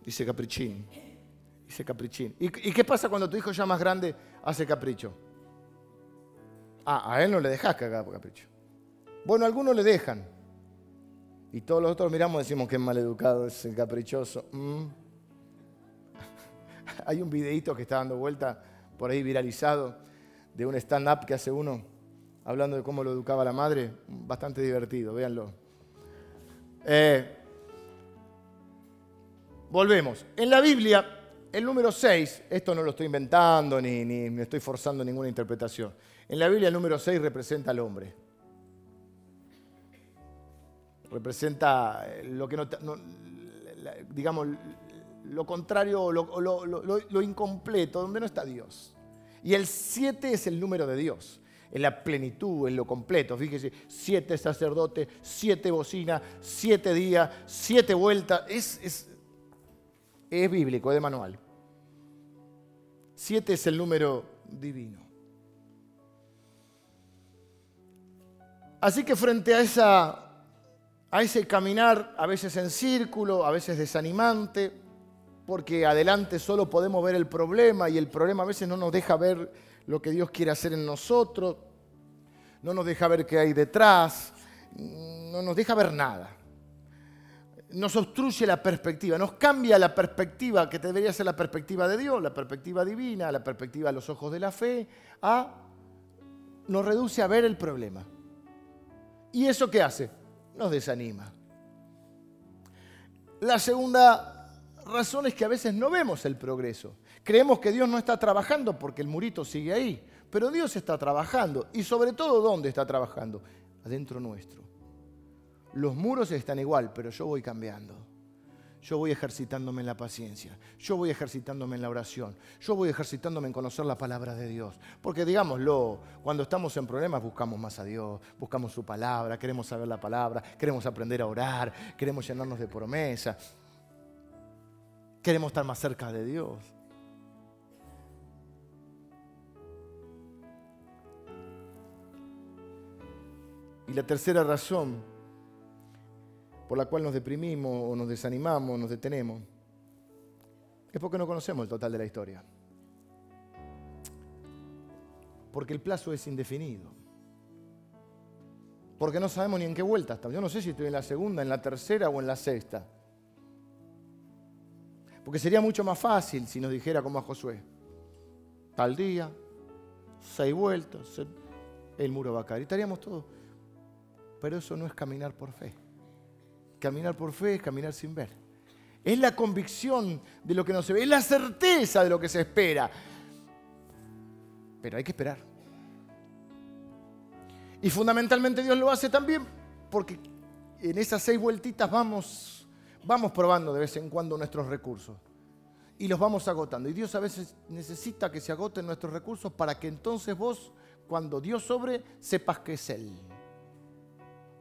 Dice caprichín. Dice caprichín. ¿Y, qué pasa cuando tu hijo ya más grande hace capricho? Ah, a él no le dejas que capricho. Bueno, algunos le dejan. Y todos los otros miramos y decimos que es maleducado, es el caprichoso. Mm. (laughs) Hay un videito que está dando vuelta por ahí viralizado de un stand-up que hace uno hablando de cómo lo educaba la madre. Bastante divertido, véanlo. Eh, Volvemos. En la Biblia, el número 6, esto no lo estoy inventando ni, me estoy forzando ninguna interpretación. En la Biblia el número 6 representa al hombre. Representa eh, lo que no, digamos, lo contrario, lo, lo, incompleto, donde no está Dios. Y el 7 es el número de Dios en la plenitud, en lo completo. Fíjese, siete sacerdotes, siete bocinas, siete días, siete vueltas. Es, es bíblico, es de manual. Siete es el número divino. Así que frente a, esa, a ese caminar, a veces en círculo, a veces desanimante, porque adelante solo podemos ver el problema y el problema a veces no nos deja ver lo que Dios quiere hacer en nosotros, no nos deja ver qué hay detrás, no nos deja ver nada nos obstruye la perspectiva, nos cambia la perspectiva que debería ser la perspectiva de Dios, la perspectiva divina, la perspectiva a los ojos de la fe, a nos reduce a ver el problema. ¿Y eso qué hace? Nos desanima. La segunda razón es que a veces no vemos el progreso. Creemos que Dios no está trabajando porque el murito sigue ahí, pero Dios está trabajando. Y sobre todo, ¿dónde está trabajando? Adentro nuestro. Los muros están igual, pero yo voy cambiando. Yo voy ejercitándome en la paciencia. Yo voy ejercitándome en la oración. Yo voy ejercitándome en conocer la palabra de Dios. Porque digámoslo, cuando estamos en problemas buscamos más a Dios, buscamos su palabra, queremos saber la palabra, queremos aprender a orar, queremos llenarnos de promesa. Queremos estar más cerca de Dios. Y la tercera razón por la cual nos deprimimos o nos desanimamos, nos detenemos, es porque no conocemos el total de la historia. Porque el plazo es indefinido. Porque no sabemos ni en qué vuelta estamos. Yo no sé si estoy en la segunda, en la tercera o en la sexta. Porque sería mucho más fácil si nos dijera como a Josué, tal día, seis vueltas, el muro va a caer. Y estaríamos todos. Pero eso no es caminar por fe. Caminar por fe es caminar sin ver. Es la convicción de lo que no se ve, es la certeza de lo que se espera. Pero hay que esperar. Y fundamentalmente Dios lo hace también porque en esas seis vueltitas vamos, vamos probando de vez en cuando nuestros recursos. Y los vamos agotando. Y Dios a veces necesita que se agoten nuestros recursos para que entonces vos, cuando Dios sobre, sepas que es Él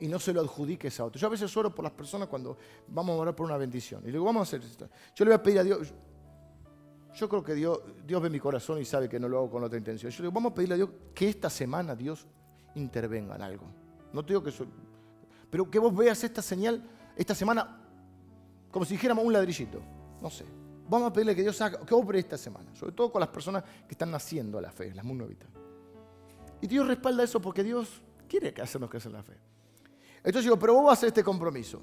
y no se lo adjudiques a otro. Yo a veces oro por las personas cuando vamos a orar por una bendición. Y le digo, vamos a hacer esto. Yo le voy a pedir a Dios. Yo creo que Dios, Dios ve mi corazón y sabe que no lo hago con otra intención. Yo le digo, vamos a pedirle a Dios que esta semana Dios intervenga en algo. No te digo que pero que vos veas esta señal esta semana como si dijéramos un ladrillito. No sé. Vamos a pedirle que Dios haga, que obre esta semana. Sobre todo con las personas que están naciendo a la fe, las muy novitas. Y Dios respalda eso porque Dios quiere que hacernos crecer la fe. Entonces digo, pero vos vas a hacer este compromiso.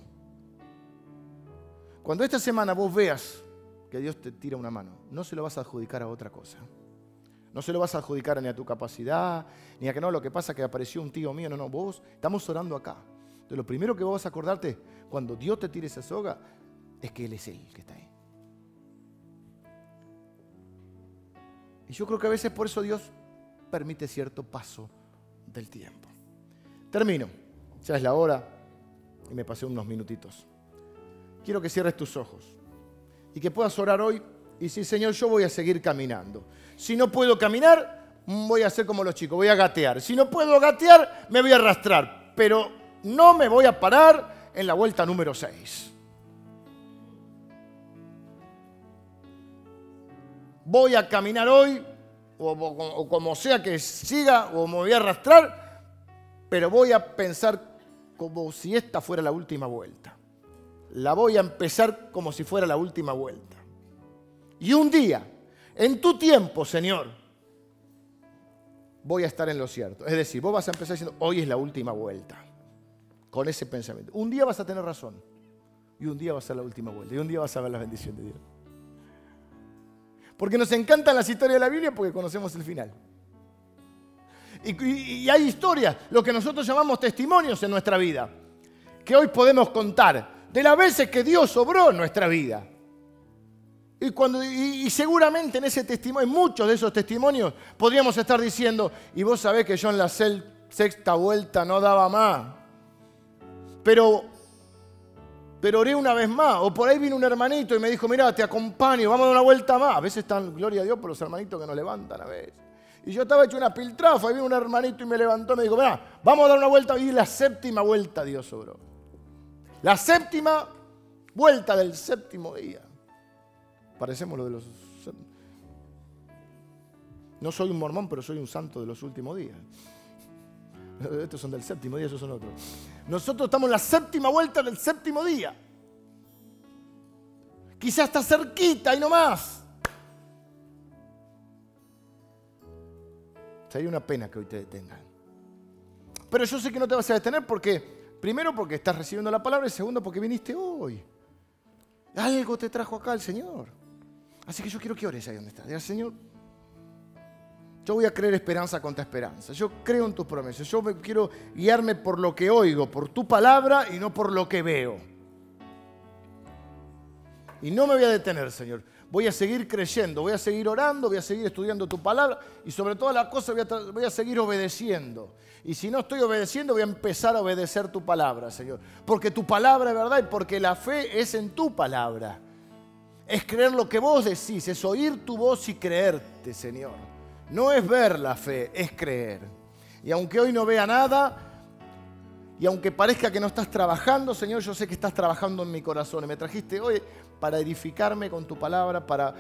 Cuando esta semana vos veas que Dios te tira una mano, no se lo vas a adjudicar a otra cosa. No se lo vas a adjudicar ni a tu capacidad, ni a que no, lo que pasa es que apareció un tío mío. No, no, vos estamos orando acá. Entonces lo primero que vos vas a acordarte cuando Dios te tire esa soga es que Él es Él que está ahí. Y yo creo que a veces por eso Dios permite cierto paso del tiempo. Termino. Ya es la hora y me pasé unos minutitos. Quiero que cierres tus ojos y que puedas orar hoy y decir, Señor, yo voy a seguir caminando. Si no puedo caminar, voy a hacer como los chicos, voy a gatear. Si no puedo gatear, me voy a arrastrar. Pero no me voy a parar en la vuelta número 6. Voy a caminar hoy, o, o como sea que siga, o me voy a arrastrar, pero voy a pensar como si esta fuera la última vuelta. La voy a empezar como si fuera la última vuelta. Y un día, en tu tiempo, Señor, voy a estar en lo cierto. Es decir, vos vas a empezar diciendo, hoy es la última vuelta. Con ese pensamiento. Un día vas a tener razón. Y un día va a ser la última vuelta. Y un día vas a ver la bendición de Dios. Porque nos encantan las historias de la Biblia porque conocemos el final. Y, hay historias, lo que nosotros llamamos testimonios en nuestra vida, que hoy podemos contar de las veces que Dios obró en nuestra vida. Y, cuando, y, seguramente en ese testimonio, en muchos de esos testimonios, podríamos estar diciendo, y vos sabés que yo en la sexta vuelta no daba más. Pero, pero oré una vez más. O por ahí vino un hermanito y me dijo, mira, te acompaño, vamos a dar una vuelta más. A veces están, gloria a Dios, por los hermanitos que nos levantan a veces. Y yo estaba hecho una piltrafa, y vino un hermanito y me levantó y me dijo, mira, vamos a dar una vuelta. Y la séptima vuelta Dios sobró. La séptima vuelta del séptimo día. Parecemos lo de los... No soy un mormón, pero soy un santo de los últimos días. (laughs) Estos son del séptimo día, esos son otros. Nosotros estamos en la séptima vuelta del séptimo día. Quizás está cerquita y no más. Sería una pena que hoy te detengan. Pero yo sé que no te vas a detener porque, primero porque estás recibiendo la palabra y segundo porque viniste hoy. Algo te trajo acá el Señor. Así que yo quiero que ores ahí donde estás. Diga, Señor, yo voy a creer esperanza contra esperanza. Yo creo en tus promesas. Yo quiero guiarme por lo que oigo, por tu palabra y no por lo que veo. Y no me voy a detener, Señor. Voy a seguir creyendo, voy a seguir orando, voy a seguir estudiando tu palabra y sobre todas las cosas voy a, seguir obedeciendo. Y si no estoy obedeciendo, voy a empezar a obedecer tu palabra, Señor. Porque tu palabra es verdad y porque la fe es en tu palabra. Es creer lo que vos decís, es oír tu voz y creerte, Señor. No es ver la fe, es creer. Y aunque hoy no vea nada, y aunque parezca que no estás trabajando, Señor, yo sé que estás trabajando en mi corazón. Y me trajiste hoy para edificarme con tu palabra, para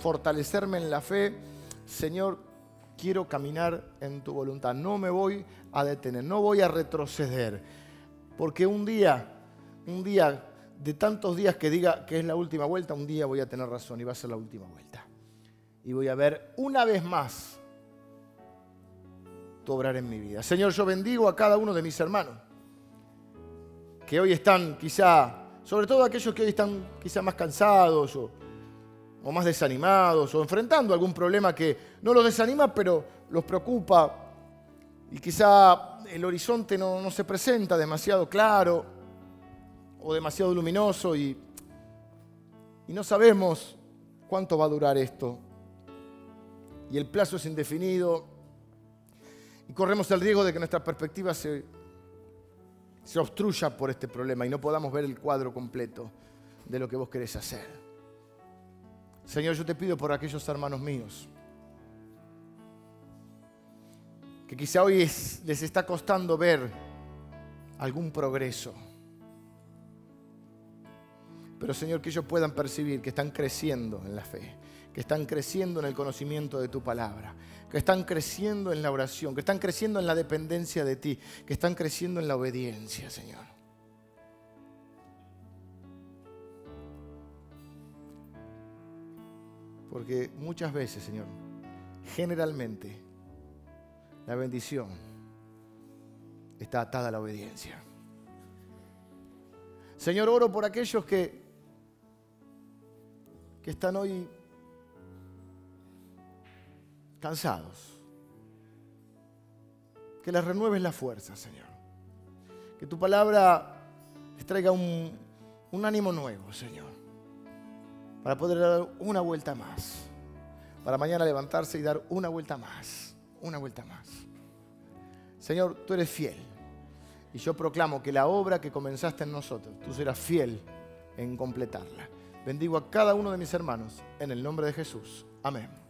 fortalecerme en la fe. Señor, quiero caminar en tu voluntad. No me voy a detener, no voy a retroceder. Porque un día, un día, de tantos días que diga que es la última vuelta, un día voy a tener razón y va a ser la última vuelta. Y voy a ver una vez más tu obrar en mi vida. Señor, yo bendigo a cada uno de mis hermanos que hoy están quizá sobre todo aquellos que hoy están quizá más cansados o, más desanimados o enfrentando algún problema que no los desanima pero los preocupa y quizá el horizonte no, se presenta demasiado claro o demasiado luminoso y, y no sabemos cuánto va a durar esto. Y el plazo es indefinido y corremos el riesgo de que nuestra perspectiva se se obstruya por este problema y no podamos ver el cuadro completo de lo que vos querés hacer. Señor, yo te pido por aquellos hermanos míos que quizá hoy les está costando ver algún progreso. Pero Señor, que ellos puedan percibir que están creciendo en la fe, que están creciendo en el conocimiento de tu palabra, que están creciendo en la oración, que están creciendo en la dependencia de ti, que están creciendo en la obediencia, Señor. Porque muchas veces, Señor, generalmente la bendición está atada a la obediencia. Señor, oro por aquellos que, que están hoy cansados. Que les renueves la fuerza, Señor. Que tu palabra les traiga un, un ánimo nuevo, Señor. Para poder dar una vuelta más. Para mañana levantarse y dar una vuelta más. Una vuelta más. Señor, tú eres fiel. Y yo proclamo que la obra que comenzaste en nosotros, tú serás fiel en completarla. Bendigo a cada uno de mis hermanos en el nombre de Jesús. Amén.